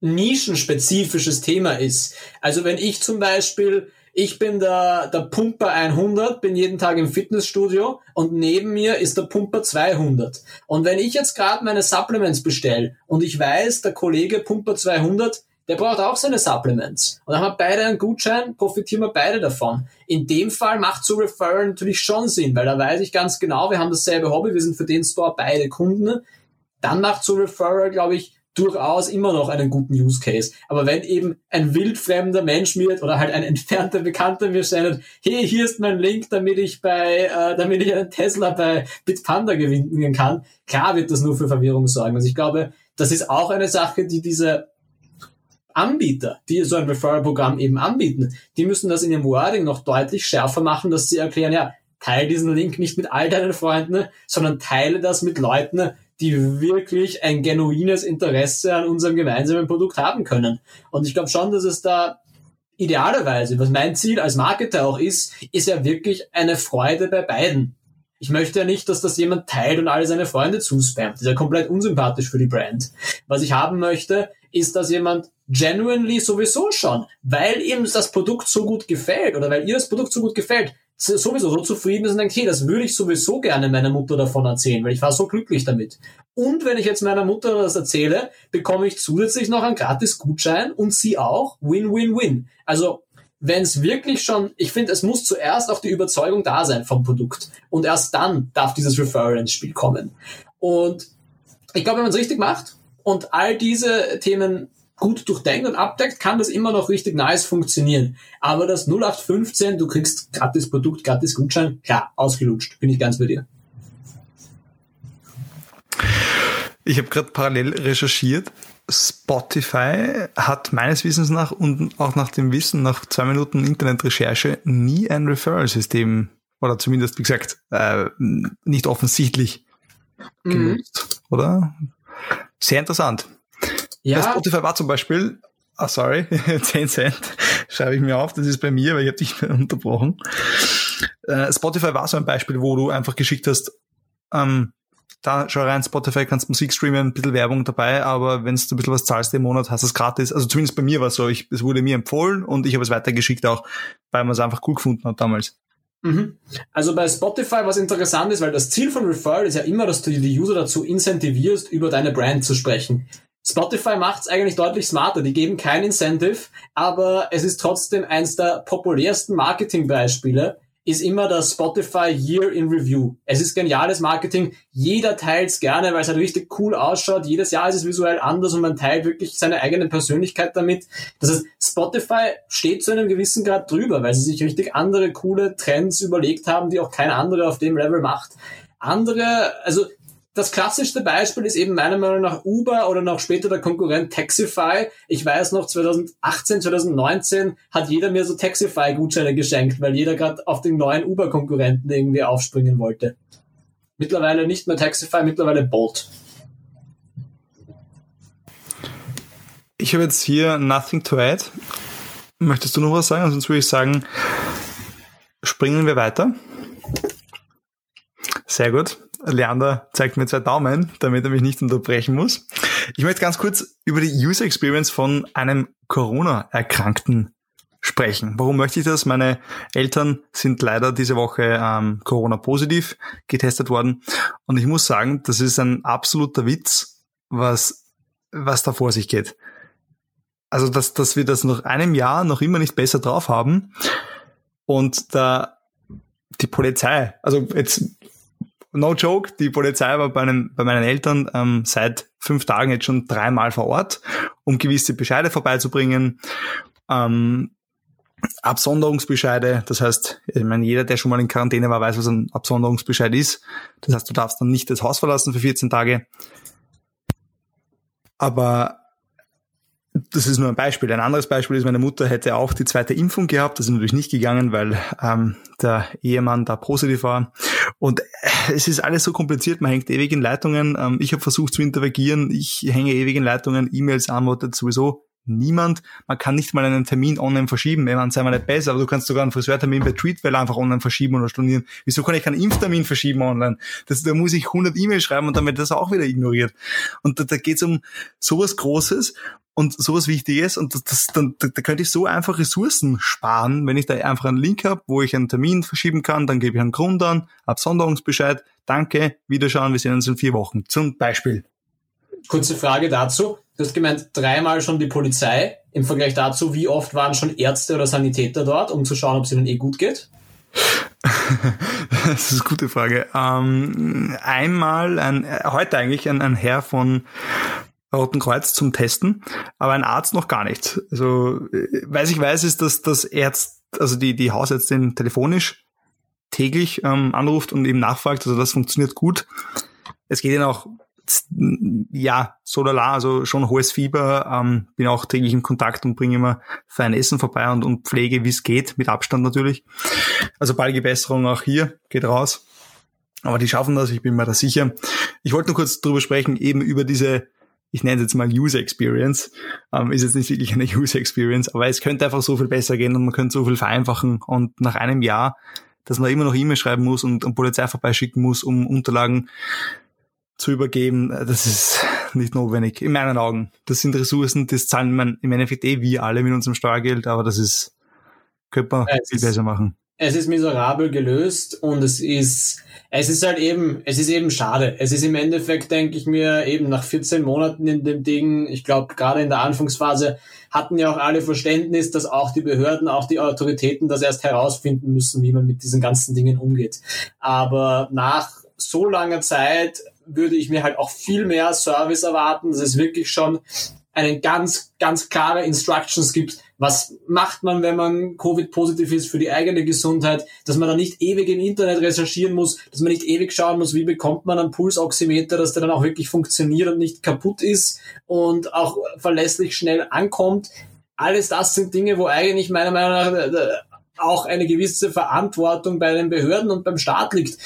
nischenspezifisches Thema ist. Also wenn ich zum Beispiel, ich bin der, der Pumper 100, bin jeden Tag im Fitnessstudio und neben mir ist der Pumper 200. Und wenn ich jetzt gerade meine Supplements bestelle und ich weiß, der Kollege Pumper 200 der braucht auch seine Supplements. Und dann haben wir beide einen Gutschein, profitieren wir beide davon. In dem Fall macht so Referral natürlich schon Sinn, weil da weiß ich ganz genau, wir haben dasselbe Hobby, wir sind für den Store beide Kunden. Dann macht so Referral, glaube ich, durchaus immer noch einen guten Use Case. Aber wenn eben ein wildfremder Mensch mir oder halt ein entfernter Bekannter mir sendet, hey, hier ist mein Link, damit ich bei, äh, damit ich einen Tesla bei Bitpanda gewinnen kann, klar wird das nur für Verwirrung sorgen. Also ich glaube, das ist auch eine Sache, die diese Anbieter, die so ein Referral-Programm eben anbieten, die müssen das in ihrem Wording noch deutlich schärfer machen, dass sie erklären, ja, teile diesen Link nicht mit all deinen Freunden, sondern teile das mit Leuten, die wirklich ein genuines Interesse an unserem gemeinsamen Produkt haben können. Und ich glaube schon, dass es da idealerweise, was mein Ziel als Marketer auch ist, ist ja wirklich eine Freude bei beiden. Ich möchte ja nicht, dass das jemand teilt und alle seine Freunde zuspammt. Das ist ja komplett unsympathisch für die Brand. Was ich haben möchte, ist, dass jemand genuinely sowieso schon, weil ihm das Produkt so gut gefällt oder weil ihr das Produkt so gut gefällt, sowieso so zufrieden ist und denkt, hey, das würde ich sowieso gerne meiner Mutter davon erzählen, weil ich war so glücklich damit. Und wenn ich jetzt meiner Mutter das erzähle, bekomme ich zusätzlich noch einen gratis Gutschein und sie auch. Win, win, win. Also, wenn es wirklich schon, ich finde, es muss zuerst auch die Überzeugung da sein vom Produkt. Und erst dann darf dieses Referral ins Spiel kommen. Und ich glaube, wenn man es richtig macht und all diese Themen gut durchdenkt und abdeckt, kann das immer noch richtig nice funktionieren. Aber das 0815, du kriegst gratis Produkt, gratis Gutschein, klar, ausgelutscht, bin ich ganz bei dir. Ich habe gerade parallel recherchiert. Spotify hat meines Wissens nach und auch nach dem Wissen, nach zwei Minuten Internetrecherche, nie ein Referral-System oder zumindest, wie gesagt, äh, nicht offensichtlich mhm. genutzt, oder? Sehr interessant. Ja. Bei Spotify war zum Beispiel, ah sorry, 10 Cent, schreibe ich mir auf, das ist bei mir, weil ich habe dich unterbrochen. Äh, Spotify war so ein Beispiel, wo du einfach geschickt hast, ähm, da schau rein, Spotify kannst Musik streamen, ein bisschen Werbung dabei, aber wenn du ein bisschen was zahlst im Monat, hast du es gratis. Also zumindest bei mir war es so, ich, es wurde mir empfohlen und ich habe es weitergeschickt auch, weil man es einfach cool gefunden hat damals. Mhm. Also bei Spotify, was interessant ist, weil das Ziel von Referral ist ja immer, dass du die User dazu incentivierst, über deine Brand zu sprechen. Spotify macht es eigentlich deutlich smarter. Die geben kein Incentive, aber es ist trotzdem eins der populärsten Marketingbeispiele, ist immer das Spotify Year in Review. Es ist geniales Marketing. Jeder teilt es gerne, weil es halt richtig cool ausschaut. Jedes Jahr ist es visuell anders und man teilt wirklich seine eigene Persönlichkeit damit. Das heißt, Spotify steht zu einem gewissen Grad drüber, weil sie sich richtig andere coole Trends überlegt haben, die auch kein anderer auf dem Level macht. Andere, also das klassischste Beispiel ist eben meiner Meinung nach Uber oder noch später der Konkurrent Taxify. Ich weiß noch, 2018, 2019 hat jeder mir so Taxify-Gutscheine geschenkt, weil jeder gerade auf den neuen Uber-Konkurrenten irgendwie aufspringen wollte. Mittlerweile nicht mehr Taxify, mittlerweile Bolt. Ich habe jetzt hier nothing to add. Möchtest du noch was sagen? Sonst würde ich sagen, springen wir weiter. Sehr gut. Leander zeigt mir zwei Daumen, damit er mich nicht unterbrechen muss. Ich möchte ganz kurz über die User Experience von einem Corona-Erkrankten sprechen. Warum möchte ich das? Meine Eltern sind leider diese Woche ähm, Corona-positiv getestet worden. Und ich muss sagen, das ist ein absoluter Witz, was, was da vor sich geht. Also, dass, dass wir das nach einem Jahr noch immer nicht besser drauf haben. Und da die Polizei, also jetzt no joke, die Polizei war bei, einem, bei meinen Eltern ähm, seit fünf Tagen jetzt schon dreimal vor Ort, um gewisse Bescheide vorbeizubringen. Ähm, Absonderungsbescheide, das heißt, ich meine, jeder, der schon mal in Quarantäne war, weiß, was ein Absonderungsbescheid ist. Das heißt, du darfst dann nicht das Haus verlassen für 14 Tage. Aber das ist nur ein Beispiel. Ein anderes Beispiel ist, meine Mutter hätte auch die zweite Impfung gehabt. Das ist natürlich nicht gegangen, weil ähm, der Ehemann da positiv war. Und äh, es ist alles so kompliziert. Man hängt ewig in Leitungen. Ähm, ich habe versucht zu interagieren. Ich hänge ewig in Leitungen. E-Mails antwortet sowieso niemand. Man kann nicht mal einen Termin online verschieben. Ich meine, sei mal nicht besser, aber du kannst sogar einen Friseurtermin bei Treatwell einfach online verschieben oder stornieren. Wieso kann ich keinen Impftermin verschieben online? Das, da muss ich 100 E-Mails schreiben und dann wird das auch wieder ignoriert. Und da, da geht es um sowas Großes und sowas Wichtiges und das, das, dann, da, da könnte ich so einfach Ressourcen sparen, wenn ich da einfach einen Link habe, wo ich einen Termin verschieben kann, dann gebe ich einen Grund an, Absonderungsbescheid, danke, wiederschauen, wir sehen uns in vier Wochen. Zum Beispiel. Kurze Frage dazu. Du hast gemeint, dreimal schon die Polizei. Im Vergleich dazu, wie oft waren schon Ärzte oder Sanitäter dort, um zu schauen, ob es ihnen eh gut geht? das ist eine gute Frage. Ähm, einmal, ein, heute eigentlich, ein, ein Herr von Roten Kreuz zum Testen, aber ein Arzt noch gar nicht. Also, äh, weiß ich weiß, ist, dass das Ärzt, also die, die Hausärztin telefonisch täglich ähm, anruft und eben nachfragt. Also das funktioniert gut. Es geht ihnen auch ja, so lala, also schon hohes Fieber, ähm, bin auch täglich in Kontakt und bringe immer für ein Essen vorbei und, und pflege, wie es geht, mit Abstand natürlich. Also baldige Besserung auch hier, geht raus. Aber die schaffen das, ich bin mir da sicher. Ich wollte nur kurz drüber sprechen, eben über diese ich nenne es jetzt mal User Experience, ähm, ist jetzt nicht wirklich eine User Experience, aber es könnte einfach so viel besser gehen und man könnte so viel vereinfachen und nach einem Jahr, dass man immer noch E-Mail schreiben muss und, und Polizei vorbeischicken muss, um Unterlagen zu übergeben, äh, das ist nicht notwendig, in meinen Augen. Das sind Ressourcen, das zahlen man im Endeffekt eh wir alle mit unserem Steuergeld, aber das ist, könnte man es viel besser machen. Es ist miserabel gelöst und es ist, es ist halt eben, es ist eben schade. Es ist im Endeffekt, denke ich mir, eben nach 14 Monaten in dem Ding, ich glaube, gerade in der Anfangsphase hatten ja auch alle Verständnis, dass auch die Behörden, auch die Autoritäten das erst herausfinden müssen, wie man mit diesen ganzen Dingen umgeht. Aber nach so langer Zeit würde ich mir halt auch viel mehr Service erwarten, dass es wirklich schon einen ganz, ganz klare Instructions gibt, was macht man, wenn man Covid-positiv ist für die eigene Gesundheit, dass man da nicht ewig im Internet recherchieren muss, dass man nicht ewig schauen muss, wie bekommt man einen Pulsoximeter, dass der dann auch wirklich funktioniert und nicht kaputt ist und auch verlässlich schnell ankommt. Alles das sind Dinge, wo eigentlich meiner Meinung nach auch eine gewisse Verantwortung bei den Behörden und beim Staat liegt.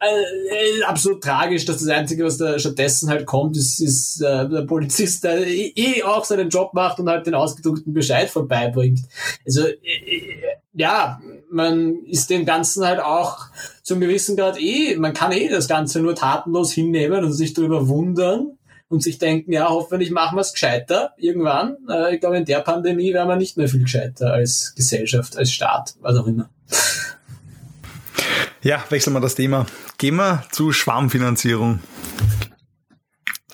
Äh, äh, absolut tragisch, dass das Einzige, was da stattdessen halt kommt, ist, ist äh, der Polizist, der eh, eh auch seinen Job macht und halt den ausgedruckten Bescheid vorbeibringt. Also äh, ja, man ist dem Ganzen halt auch zum gewissen Grad eh, man kann eh das Ganze nur tatenlos hinnehmen und sich darüber wundern und sich denken, ja, hoffentlich machen wir es gescheiter irgendwann. Äh, ich glaube, in der Pandemie werden wir nicht mehr viel gescheiter als Gesellschaft, als Staat, was auch immer. Ja, wechseln wir das Thema. Gehen wir zu Schwarmfinanzierung.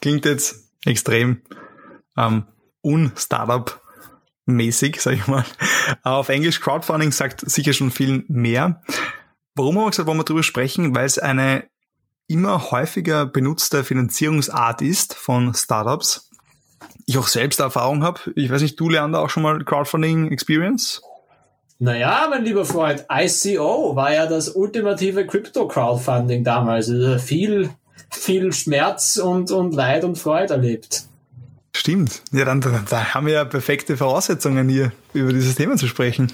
Klingt jetzt extrem ähm, un-Startup mäßig, sag ich mal. Auf Englisch Crowdfunding sagt sicher schon viel mehr. Warum haben wir gesagt, wollen wir darüber sprechen? Weil es eine immer häufiger benutzte Finanzierungsart ist von Startups. Ich auch selbst Erfahrung habe. Ich weiß nicht, du Leander auch schon mal Crowdfunding Experience? Naja, mein lieber Freund, ICO war ja das ultimative Crypto-Crowdfunding damals. Also viel, viel Schmerz und, und Leid und Freude erlebt. Stimmt. Ja, dann, da haben wir ja perfekte Voraussetzungen hier über dieses Thema zu sprechen.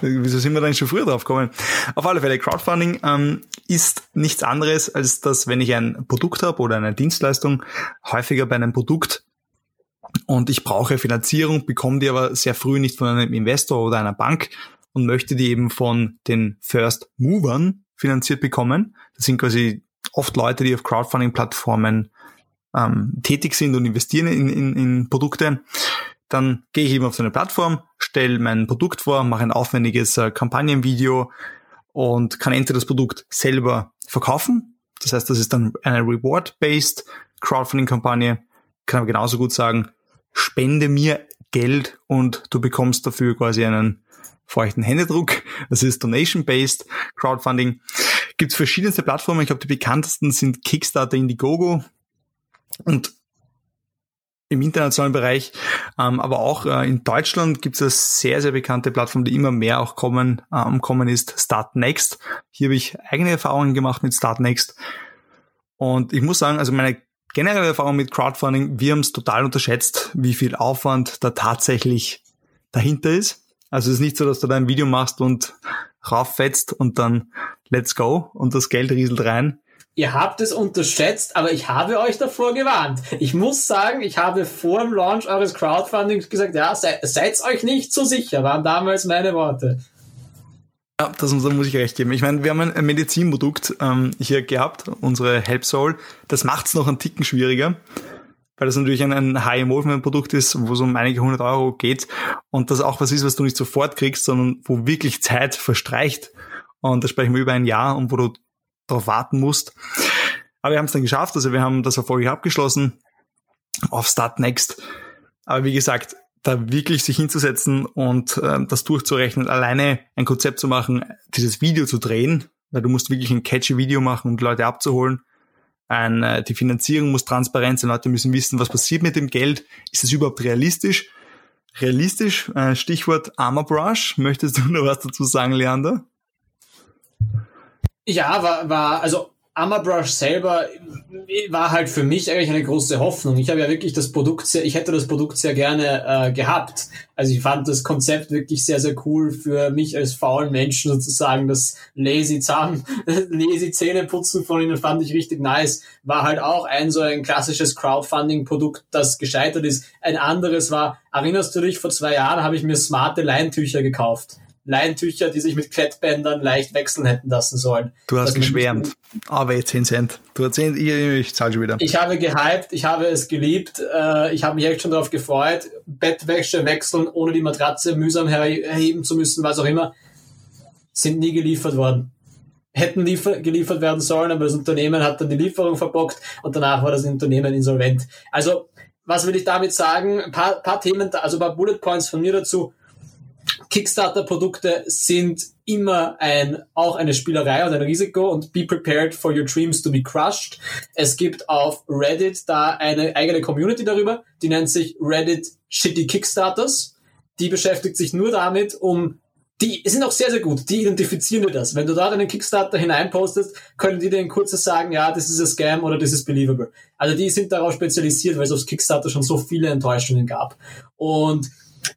Wieso sind wir da nicht schon früher drauf gekommen? Auf alle Fälle, Crowdfunding ähm, ist nichts anderes, als dass, wenn ich ein Produkt habe oder eine Dienstleistung, häufiger bei einem Produkt und ich brauche Finanzierung, bekomme die aber sehr früh nicht von einem Investor oder einer Bank und möchte die eben von den First Movern finanziert bekommen. Das sind quasi oft Leute, die auf Crowdfunding-Plattformen ähm, tätig sind und investieren in, in, in Produkte. Dann gehe ich eben auf so eine Plattform, stelle mein Produkt vor, mache ein aufwendiges äh, Kampagnenvideo und kann entweder das Produkt selber verkaufen. Das heißt, das ist dann eine Reward-based Crowdfunding-Kampagne. Kann aber genauso gut sagen, spende mir Geld und du bekommst dafür quasi einen feuchten Händedruck. Das ist Donation-Based Crowdfunding. Gibt es verschiedenste Plattformen. Ich glaube, die bekanntesten sind Kickstarter, Indiegogo und im internationalen Bereich, ähm, aber auch äh, in Deutschland gibt es eine sehr, sehr bekannte Plattform, die immer mehr auch kommen, ähm, kommen ist Start Next. Hier habe ich eigene Erfahrungen gemacht mit Start Next. Und ich muss sagen, also meine generelle Erfahrung mit Crowdfunding, wir haben es total unterschätzt, wie viel Aufwand da tatsächlich dahinter ist. Also es ist nicht so, dass du da ein Video machst und rauffetzt und dann let's go und das Geld rieselt rein. Ihr habt es unterschätzt, aber ich habe euch davor gewarnt. Ich muss sagen, ich habe vor dem Launch eures Crowdfundings gesagt, ja, se seid euch nicht so sicher, waren damals meine Worte. Ja, das muss ich recht geben. Ich meine, wir haben ein Medizinprodukt ähm, hier gehabt, unsere HelpSoul. Das macht es noch einen Ticken schwieriger, weil das natürlich ein, ein High-Involvement-Produkt ist, wo es um einige hundert Euro geht und das auch was ist, was du nicht sofort kriegst, sondern wo wirklich Zeit verstreicht. Und da sprechen wir über ein Jahr und wo du darauf warten musst. Aber wir haben es dann geschafft, also wir haben das erfolgreich abgeschlossen auf Start Next. Aber wie gesagt, da wirklich sich hinzusetzen und äh, das durchzurechnen, alleine ein Konzept zu machen, dieses Video zu drehen, weil du musst wirklich ein catchy Video machen, um die Leute abzuholen. Ein, äh, die Finanzierung muss transparent sein, Leute müssen wissen, was passiert mit dem Geld. Ist es überhaupt realistisch? Realistisch, äh, Stichwort Armor Brush. Möchtest du noch was dazu sagen, Leander? Ja, war, war also Amabrush selber war halt für mich eigentlich eine große Hoffnung. Ich habe ja wirklich das Produkt sehr, ich hätte das Produkt sehr gerne äh, gehabt. Also ich fand das Konzept wirklich sehr, sehr cool für mich als faulen Menschen sozusagen. Das lazy Zahn, lazy Zähneputzen von ihnen fand ich richtig nice. War halt auch ein so ein klassisches Crowdfunding-Produkt, das gescheitert ist. Ein anderes war, erinnerst du dich, vor zwei Jahren habe ich mir smarte Leintücher gekauft. Leintücher, die sich mit Klettbändern leicht wechseln hätten lassen sollen. Du hast geschwärmt. Aber jetzt 10 Cent. Du hast 10, ich, ich zahle schon wieder. Ich habe gehypt, ich habe es geliebt, äh, ich habe mich echt schon darauf gefreut. Bettwäsche wechseln, ohne die Matratze mühsam erheben zu müssen, was auch immer, sind nie geliefert worden. Hätten liefer geliefert werden sollen, aber das Unternehmen hat dann die Lieferung verbockt und danach war das Unternehmen insolvent. Also, was will ich damit sagen? Ein paar, paar Themen, also ein paar Bullet Points von mir dazu. Kickstarter-Produkte sind immer ein, auch eine Spielerei und ein Risiko und be prepared for your dreams to be crushed. Es gibt auf Reddit da eine eigene Community darüber, die nennt sich Reddit Shitty Kickstarters. Die beschäftigt sich nur damit, um die sind auch sehr, sehr gut. Die identifizieren dir das. Wenn du da einen Kickstarter hineinpostest, können die dir in kurzes sagen, ja, das ist ein Scam oder das ist believable. Also die sind darauf spezialisiert, weil es auf Kickstarter schon so viele Enttäuschungen gab. Und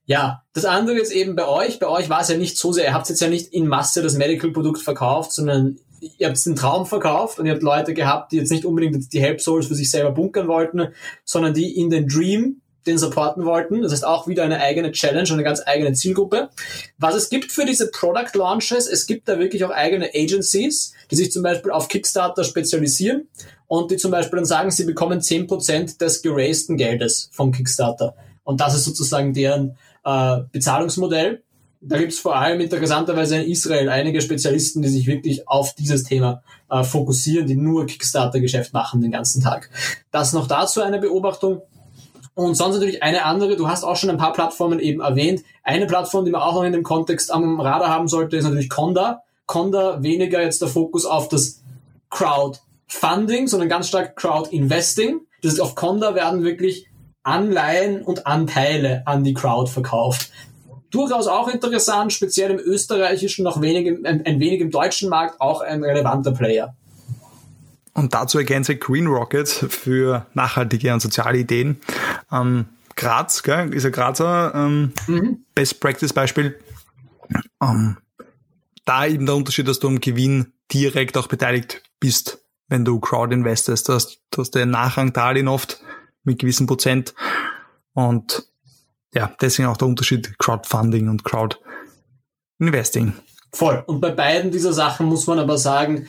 Ja, das andere ist eben bei euch. Bei euch war es ja nicht so sehr, ihr habt jetzt ja nicht in Masse das Medical-Produkt verkauft, sondern ihr habt den Traum verkauft und ihr habt Leute gehabt, die jetzt nicht unbedingt die Help Souls für sich selber bunkern wollten, sondern die in den Dream den supporten wollten. Das heißt auch wieder eine eigene Challenge, eine ganz eigene Zielgruppe. Was es gibt für diese Product Launches, es gibt da wirklich auch eigene Agencies, die sich zum Beispiel auf Kickstarter spezialisieren und die zum Beispiel dann sagen, sie bekommen 10% des geraisten Geldes vom Kickstarter. Und das ist sozusagen deren äh, Bezahlungsmodell. Da gibt es vor allem interessanterweise in Israel einige Spezialisten, die sich wirklich auf dieses Thema äh, fokussieren, die nur Kickstarter-Geschäft machen den ganzen Tag. Das noch dazu eine Beobachtung. Und sonst natürlich eine andere, du hast auch schon ein paar Plattformen eben erwähnt. Eine Plattform, die man auch noch in dem Kontext am Radar haben sollte, ist natürlich Conda. Conda weniger jetzt der Fokus auf das Crowdfunding, sondern ganz stark Crowd-Investing. Das ist auf Conda werden wirklich Anleihen und Anteile an die Crowd verkauft. Durchaus auch interessant, speziell im österreichischen, noch wenig, ein, ein wenig im deutschen Markt auch ein relevanter Player. Und dazu ergänze Green Rocket für nachhaltige und soziale Ideen. Ähm, Graz, gell, ist ein Grazer ähm, mhm. Best Practice Beispiel. Ähm, da eben der Unterschied, dass du am Gewinn direkt auch beteiligt bist, wenn du Crowd investest. Du hast, du hast den Nachrang Darlehen oft mit gewissen Prozent. Und ja, deswegen auch der Unterschied Crowdfunding und Crowd Investing. Voll. Und bei beiden dieser Sachen muss man aber sagen,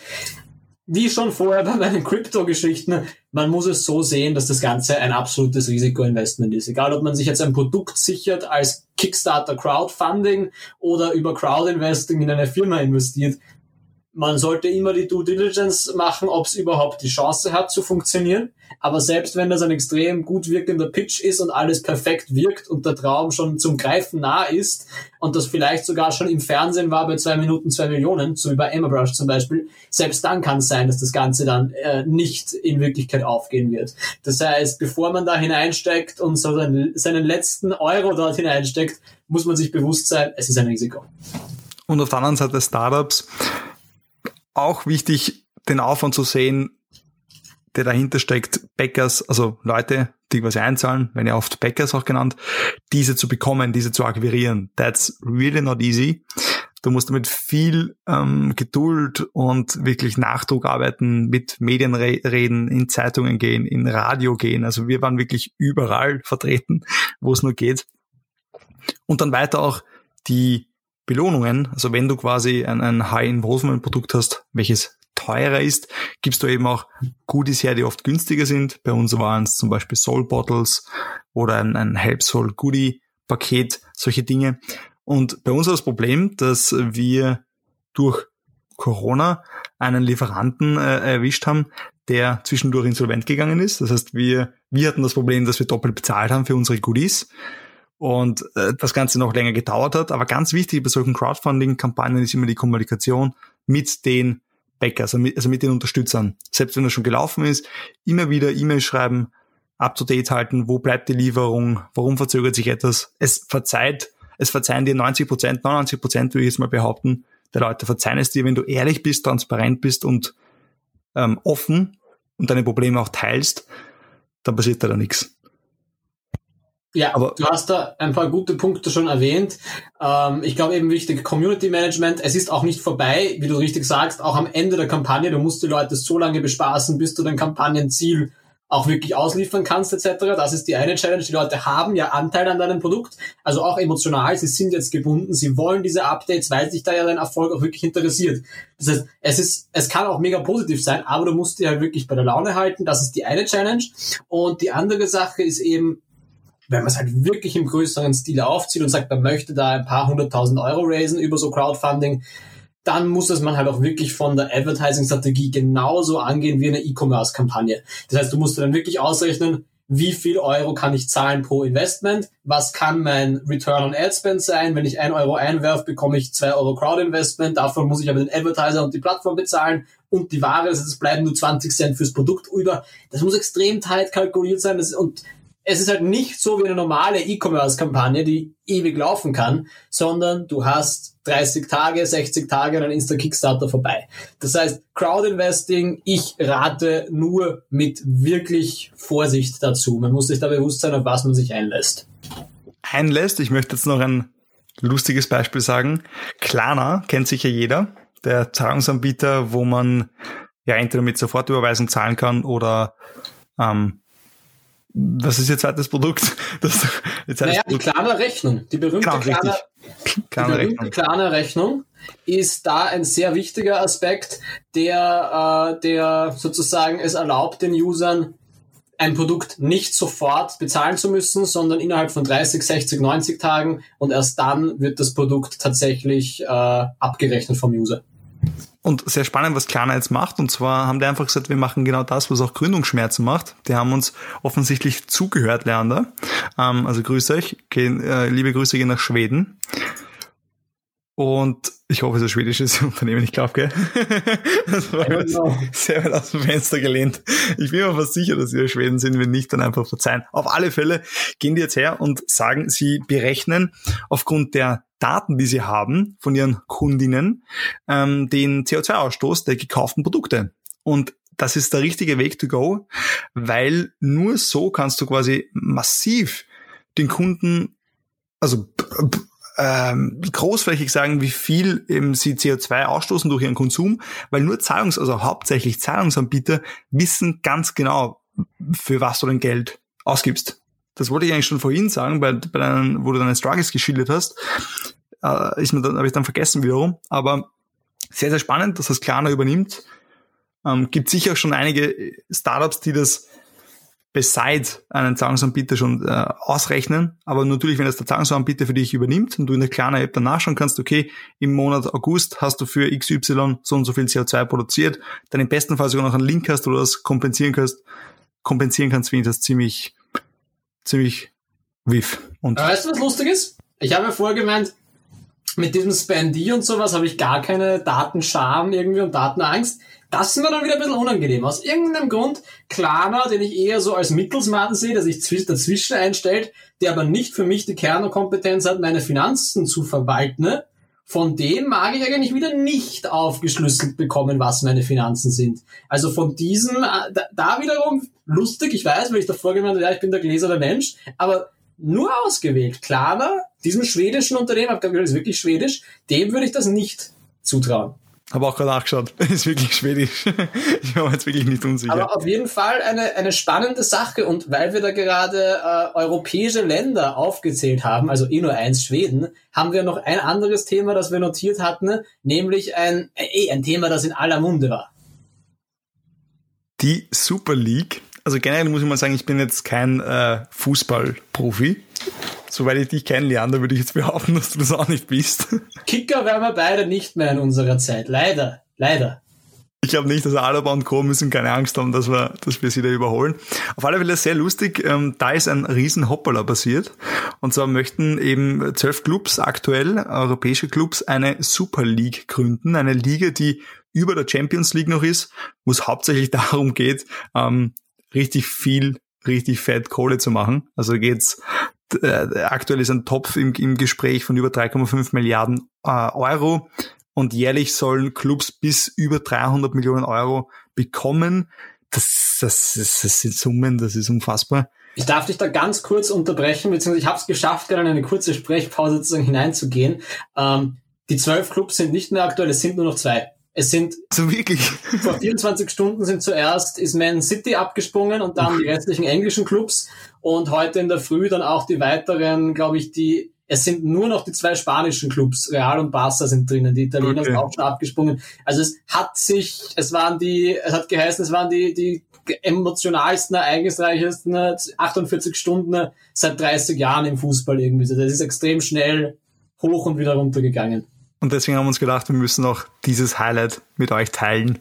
wie schon vorher bei meinen Crypto-Geschichten, man muss es so sehen, dass das Ganze ein absolutes Risikoinvestment ist. Egal, ob man sich jetzt ein Produkt sichert als Kickstarter Crowdfunding oder über Crowdinvesting in eine Firma investiert, man sollte immer die Due Diligence machen, ob es überhaupt die Chance hat zu funktionieren. Aber selbst wenn das ein extrem gut wirkender Pitch ist und alles perfekt wirkt und der Traum schon zum Greifen nah ist und das vielleicht sogar schon im Fernsehen war bei zwei Minuten zwei Millionen, so wie bei Emma Brush zum Beispiel, selbst dann kann es sein, dass das Ganze dann äh, nicht in Wirklichkeit aufgehen wird. Das heißt, bevor man da hineinsteckt und so seinen, seinen letzten Euro dort hineinsteckt, muss man sich bewusst sein, es ist ein Risiko. Und auf der anderen Seite Startups, auch wichtig, den Aufwand zu sehen, der dahinter steckt, Bäckers, also Leute, die quasi einzahlen, wenn ja oft Bäckers auch genannt, diese zu bekommen, diese zu akquirieren. That's really not easy. Du musst mit viel ähm, Geduld und wirklich Nachdruck arbeiten, mit Medien re reden, in Zeitungen gehen, in Radio gehen. Also wir waren wirklich überall vertreten, wo es nur geht. Und dann weiter auch die Belohnungen. Also wenn du quasi ein, ein High-Involvement-Produkt hast, welches teurer ist, gibst du eben auch Goodies her, die oft günstiger sind. Bei uns waren es zum Beispiel Soul Bottles oder ein, ein Help Soul Goodie Paket, solche Dinge. Und bei uns war das Problem, dass wir durch Corona einen Lieferanten äh, erwischt haben, der zwischendurch insolvent gegangen ist. Das heißt, wir, wir hatten das Problem, dass wir doppelt bezahlt haben für unsere Goodies und äh, das Ganze noch länger gedauert hat. Aber ganz wichtig bei solchen Crowdfunding-Kampagnen ist immer die Kommunikation mit den Bäcker, also mit, also mit den Unterstützern. Selbst wenn er schon gelaufen ist, immer wieder E-Mail schreiben, up-to-date halten, wo bleibt die Lieferung, warum verzögert sich etwas. Es verzeiht, es verzeihen dir 90 Prozent, 99 Prozent würde ich jetzt mal behaupten, der Leute verzeihen es dir, wenn du ehrlich bist, transparent bist und ähm, offen und deine Probleme auch teilst, dann passiert da, nichts. Ja, aber du hast da ein paar gute Punkte schon erwähnt. Ähm, ich glaube eben wichtig, Community Management. Es ist auch nicht vorbei, wie du richtig sagst, auch am Ende der Kampagne. Du musst die Leute so lange bespaßen, bis du dein Kampagnenziel auch wirklich ausliefern kannst etc. Das ist die eine Challenge. Die Leute haben ja Anteil an deinem Produkt, also auch emotional. Sie sind jetzt gebunden, sie wollen diese Updates, weil sich da ja dein Erfolg auch wirklich interessiert. Das heißt, es ist, es kann auch mega positiv sein, aber du musst die halt wirklich bei der Laune halten. Das ist die eine Challenge. Und die andere Sache ist eben, wenn man es halt wirklich im größeren Stil aufzieht und sagt, man möchte da ein paar hunderttausend Euro raisen über so Crowdfunding, dann muss das man halt auch wirklich von der Advertising-Strategie genauso angehen wie eine E-Commerce-Kampagne. Das heißt, du musst dann wirklich ausrechnen, wie viel Euro kann ich zahlen pro Investment, was kann mein Return on Ad Spend sein, wenn ich ein Euro einwerfe, bekomme ich zwei Euro Crowd Investment, davon muss ich aber den Advertiser und die Plattform bezahlen. Und die Ware, heißt, es bleiben nur 20 Cent fürs Produkt über. Das muss extrem tight kalkuliert sein. Und es ist halt nicht so wie eine normale E-Commerce-Kampagne, die ewig laufen kann, sondern du hast 30 Tage, 60 Tage und dann ist der Kickstarter vorbei. Das heißt, Crowdinvesting, ich rate nur mit wirklich Vorsicht dazu. Man muss sich da bewusst sein, auf was man sich einlässt. einlässt. Ich möchte jetzt noch ein lustiges Beispiel sagen. Klarna kennt sicher jeder, der Zahlungsanbieter, wo man ja entweder mit Sofortüberweisung zahlen kann oder ähm, was ist Ihr zweites Produkt? Das, jetzt naja, die Klarna Rechnung. Die berühmte genau, Klarna, Klarna, die berühmte Klarna Rechnung ist da ein sehr wichtiger Aspekt, der, äh, der sozusagen es erlaubt, den Usern ein Produkt nicht sofort bezahlen zu müssen, sondern innerhalb von 30, 60, 90 Tagen und erst dann wird das Produkt tatsächlich äh, abgerechnet vom User. Und sehr spannend, was Klarna jetzt macht. Und zwar haben die einfach gesagt, wir machen genau das, was auch Gründungsschmerzen macht. Die haben uns offensichtlich zugehört, Leander. Ähm, also grüße euch. Gehen, äh, liebe Grüße gehen nach Schweden. Und ich hoffe, es ist ein schwedisches Unternehmen, ich glaube, gell? Das war sehr weit aus dem Fenster gelehnt. Ich bin mir fast sicher, dass sie Schweden sind, wenn nicht, dann einfach verzeihen. Auf alle Fälle gehen die jetzt her und sagen, sie berechnen aufgrund der Daten, die sie haben von ihren Kundinnen, ähm, den CO2-Ausstoß der gekauften Produkte. Und das ist der richtige Weg to go, weil nur so kannst du quasi massiv den Kunden, also ähm, großflächig sagen, wie viel eben sie CO2 ausstoßen durch ihren Konsum, weil nur Zahlungs-, also hauptsächlich Zahlungsanbieter wissen ganz genau, für was du dein Geld ausgibst. Das wollte ich eigentlich schon vorhin sagen, bei, bei deinen, wo du deine Struggles geschildert hast, äh, ist mir dann, habe ich dann vergessen wiederum, aber sehr, sehr spannend, dass das Klarna übernimmt. Ähm, gibt sicher schon einige Startups, die das beside einen Zahlungsanbieter schon äh, ausrechnen. Aber natürlich, wenn das der Zahlungsanbieter für dich übernimmt und du in der kleinen App dann nachschauen kannst, okay, im Monat August hast du für XY so und so viel CO2 produziert, dann im besten Fall sogar noch einen Link hast, wo du das kompensieren kannst, kompensieren kannst, finde ich das ziemlich, ziemlich wiff. Und weißt du, was lustig ist? Ich habe ja vorher gemeint, mit diesem Spendy und sowas habe ich gar keine Datenscham irgendwie und Datenangst. Das ist mir dann wieder ein bisschen unangenehm. Aus irgendeinem Grund, Klarna, den ich eher so als Mittelsmann sehe, der sich dazwischen einstellt, der aber nicht für mich die Kernkompetenz hat, meine Finanzen zu verwalten, ne? von dem mag ich eigentlich wieder nicht aufgeschlüsselt bekommen, was meine Finanzen sind. Also von diesem, äh, da, wiederum lustig, ich weiß, weil ich davor gemeint habe, ja, ich bin der gläserne Mensch, aber nur ausgewählt. Klarna, diesem schwedischen Unternehmen, ich glaube, das ist wirklich schwedisch, dem würde ich das nicht zutrauen. Habe auch gerade nachgeschaut. Ist wirklich schwedisch. ich war jetzt wirklich nicht unsicher. Aber auf jeden Fall eine, eine spannende Sache. Und weil wir da gerade äh, europäische Länder aufgezählt haben, also eh nur eins Schweden, haben wir noch ein anderes Thema, das wir notiert hatten, nämlich ein, eh, ein Thema, das in aller Munde war. Die Super League. Also generell muss ich mal sagen, ich bin jetzt kein äh, Fußballprofi soweit ich dich kennenlerne, würde ich jetzt behaupten, dass du das auch nicht bist. Kicker werden wir beide nicht mehr in unserer Zeit. Leider. Leider. Ich glaube nicht, dass Alaba und Co. müssen keine Angst haben, dass wir, dass wir sie da überholen. Auf alle Fälle sehr lustig. Ähm, da ist ein riesen Hoppala passiert. Und zwar möchten eben zwölf Clubs aktuell, europäische Clubs, eine Super League gründen. Eine Liga, die über der Champions League noch ist, wo es hauptsächlich darum geht, ähm, richtig viel, richtig fett Kohle zu machen. Also geht's äh, aktuell ist ein Topf im, im Gespräch von über 3,5 Milliarden äh, Euro und jährlich sollen Clubs bis über 300 Millionen Euro bekommen. Das, das, das, das sind Summen, das ist unfassbar. Ich darf dich da ganz kurz unterbrechen, beziehungsweise ich habe es geschafft, gerade in eine kurze Sprechpause sozusagen hineinzugehen. Ähm, die zwölf Clubs sind nicht mehr aktuell, es sind nur noch zwei. Es sind so wirklich. Vor 24 Stunden sind zuerst ist Man City abgesprungen und dann die restlichen englischen Clubs und heute in der Früh dann auch die weiteren, glaube ich, die es sind nur noch die zwei spanischen Clubs, Real und Barca sind drinnen, die Italiener okay. sind auch schon abgesprungen. Also es hat sich, es waren die, es hat geheißen, es waren die, die emotionalsten, ereignisreichesten 48 Stunden seit 30 Jahren im Fußball irgendwie. Also das ist extrem schnell hoch und wieder runter gegangen. Und deswegen haben wir uns gedacht, wir müssen auch dieses Highlight mit euch teilen.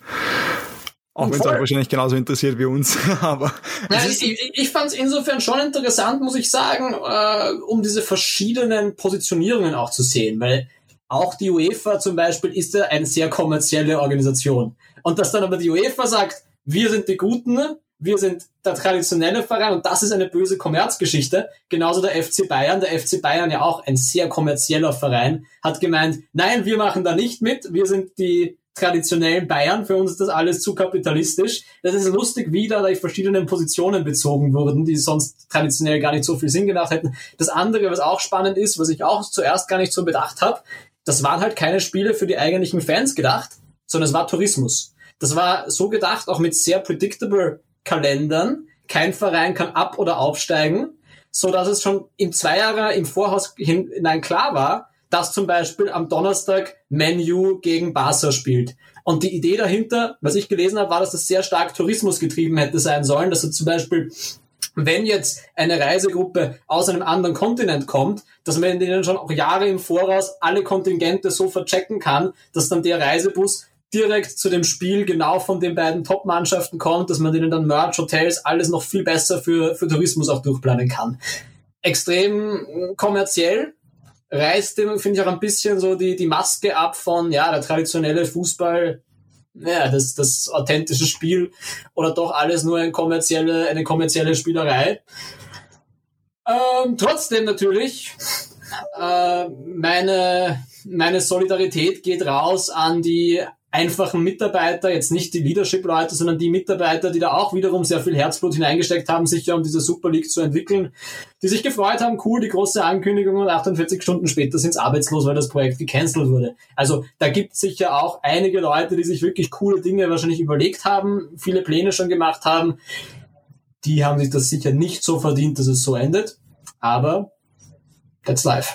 Auch wenn es euch wahrscheinlich genauso interessiert wie uns. Aber ja, ich, ich, fand es insofern schon interessant, muss ich sagen, äh, um diese verschiedenen Positionierungen auch zu sehen, weil auch die UEFA zum Beispiel ist ja eine sehr kommerzielle Organisation. Und dass dann aber die UEFA sagt, wir sind die Guten, wir sind der traditionelle Verein und das ist eine böse Kommerzgeschichte. Genauso der FC Bayern. Der FC Bayern ja auch ein sehr kommerzieller Verein, hat gemeint, nein, wir machen da nicht mit, wir sind die traditionellen Bayern. Für uns ist das alles zu kapitalistisch. Das ist lustig, wie da die verschiedenen Positionen bezogen wurden, die sonst traditionell gar nicht so viel Sinn gemacht hätten. Das andere, was auch spannend ist, was ich auch zuerst gar nicht so bedacht habe, das waren halt keine Spiele für die eigentlichen Fans gedacht, sondern es war Tourismus. Das war so gedacht, auch mit sehr predictable Kalendern. Kein Verein kann ab- oder aufsteigen, so dass es schon in zwei Jahre im Voraus hinein klar war, dass zum Beispiel am Donnerstag Menu gegen Barca spielt. Und die Idee dahinter, was ich gelesen habe, war, dass das sehr stark Tourismus getrieben hätte sein sollen, dass er zum Beispiel wenn jetzt eine Reisegruppe aus einem anderen Kontinent kommt, dass man denen schon auch Jahre im Voraus alle Kontingente so verchecken kann, dass dann der Reisebus direkt zu dem Spiel genau von den beiden Top-Mannschaften kommt, dass man denen dann Merch, Hotels, alles noch viel besser für, für Tourismus auch durchplanen kann. Extrem kommerziell, reißt dem, finde ich, auch ein bisschen so die, die Maske ab von, ja, der traditionelle Fußball, ja, das, das authentische Spiel oder doch alles nur eine kommerzielle, eine kommerzielle Spielerei. Ähm, trotzdem natürlich, äh, meine, meine Solidarität geht raus an die einfachen Mitarbeiter, jetzt nicht die Leadership-Leute, sondern die Mitarbeiter, die da auch wiederum sehr viel Herzblut hineingesteckt haben, sicher um diese Super League zu entwickeln, die sich gefreut haben, cool, die große Ankündigung und 48 Stunden später sind sie arbeitslos, weil das Projekt gecancelt wurde. Also da gibt es sicher auch einige Leute, die sich wirklich coole Dinge wahrscheinlich überlegt haben, viele Pläne schon gemacht haben. Die haben sich das sicher nicht so verdient, dass es so endet. Aber that's life.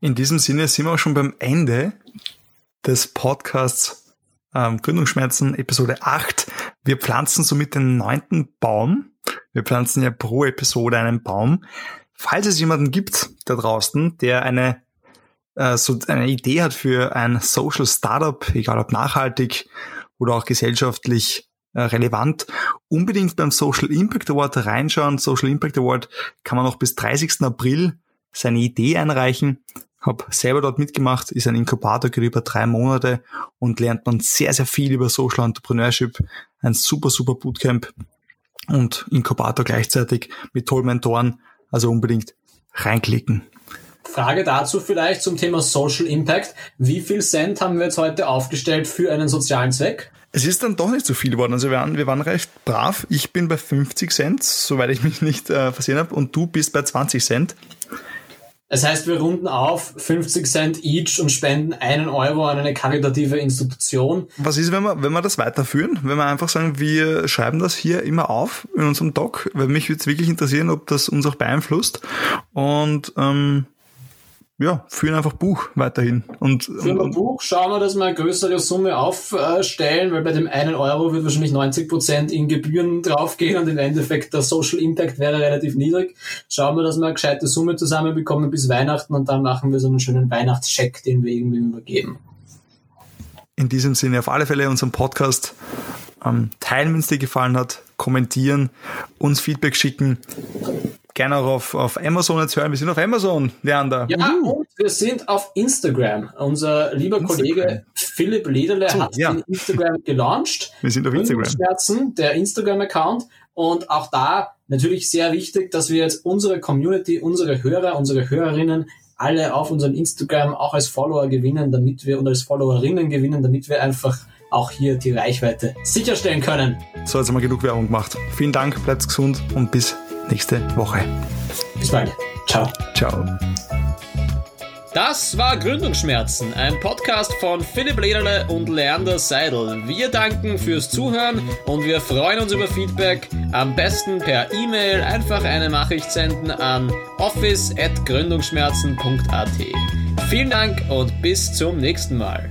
In diesem Sinne sind wir auch schon beim Ende des Podcasts ähm, Gründungsschmerzen Episode 8. Wir pflanzen somit den neunten Baum. Wir pflanzen ja pro Episode einen Baum. Falls es jemanden gibt da draußen, der eine, äh, so eine Idee hat für ein Social Startup, egal ob nachhaltig oder auch gesellschaftlich äh, relevant, unbedingt beim Social Impact Award reinschauen. Social Impact Award kann man noch bis 30. April seine Idee einreichen habe selber dort mitgemacht, ist ein Inkubator, geht über drei Monate und lernt man sehr, sehr viel über Social Entrepreneurship. Ein super, super Bootcamp und Inkubator gleichzeitig mit tollen Mentoren. Also unbedingt reinklicken. Frage dazu vielleicht zum Thema Social Impact. Wie viel Cent haben wir jetzt heute aufgestellt für einen sozialen Zweck? Es ist dann doch nicht so viel geworden. Also wir waren, wir waren recht brav. Ich bin bei 50 Cent, soweit ich mich nicht äh, versehen habe, und du bist bei 20 Cent. Das heißt, wir runden auf 50 Cent each und spenden einen Euro an eine karitative Institution. Was ist, wenn wir, wenn wir das weiterführen? Wenn wir einfach sagen, wir schreiben das hier immer auf in unserem Doc, weil mich würde es wirklich interessieren, ob das uns auch beeinflusst. Und ähm, ja, führen einfach Buch weiterhin. Und, führen wir Buch, schauen wir, dass wir eine größere Summe aufstellen, weil bei dem einen Euro wird wahrscheinlich 90 Prozent in Gebühren draufgehen und im Endeffekt der Social Impact wäre relativ niedrig. Schauen wir, dass wir eine gescheite Summe zusammenbekommen bis Weihnachten und dann machen wir so einen schönen Weihnachtscheck, den wir irgendwie übergeben. In diesem Sinne auf alle Fälle unseren Podcast ähm, teilen, wenn es dir gefallen hat, kommentieren, uns Feedback schicken gerne auch auf, auf Amazon jetzt hören. Wir sind auf Amazon, Leander. Ja, uh. und wir sind auf Instagram. Unser lieber Instagram. Kollege Philipp Lederle so, hat ja. den Instagram gelauncht. Wir sind auf Instagram. Schmerzen, der Instagram-Account. Und auch da natürlich sehr wichtig, dass wir jetzt unsere Community, unsere Hörer, unsere Hörerinnen alle auf unseren Instagram auch als Follower gewinnen, damit wir und als Followerinnen gewinnen, damit wir einfach auch hier die Reichweite sicherstellen können. So, jetzt haben wir genug Werbung gemacht. Vielen Dank, bleibt gesund und bis nächste Woche. Bis bald. Ciao. Ciao. Das war Gründungsschmerzen, ein Podcast von Philipp Lederle und Leander Seidel. Wir danken fürs Zuhören und wir freuen uns über Feedback. Am besten per E-Mail einfach eine Nachricht senden an office.gründungsschmerzen.at. Vielen Dank und bis zum nächsten Mal.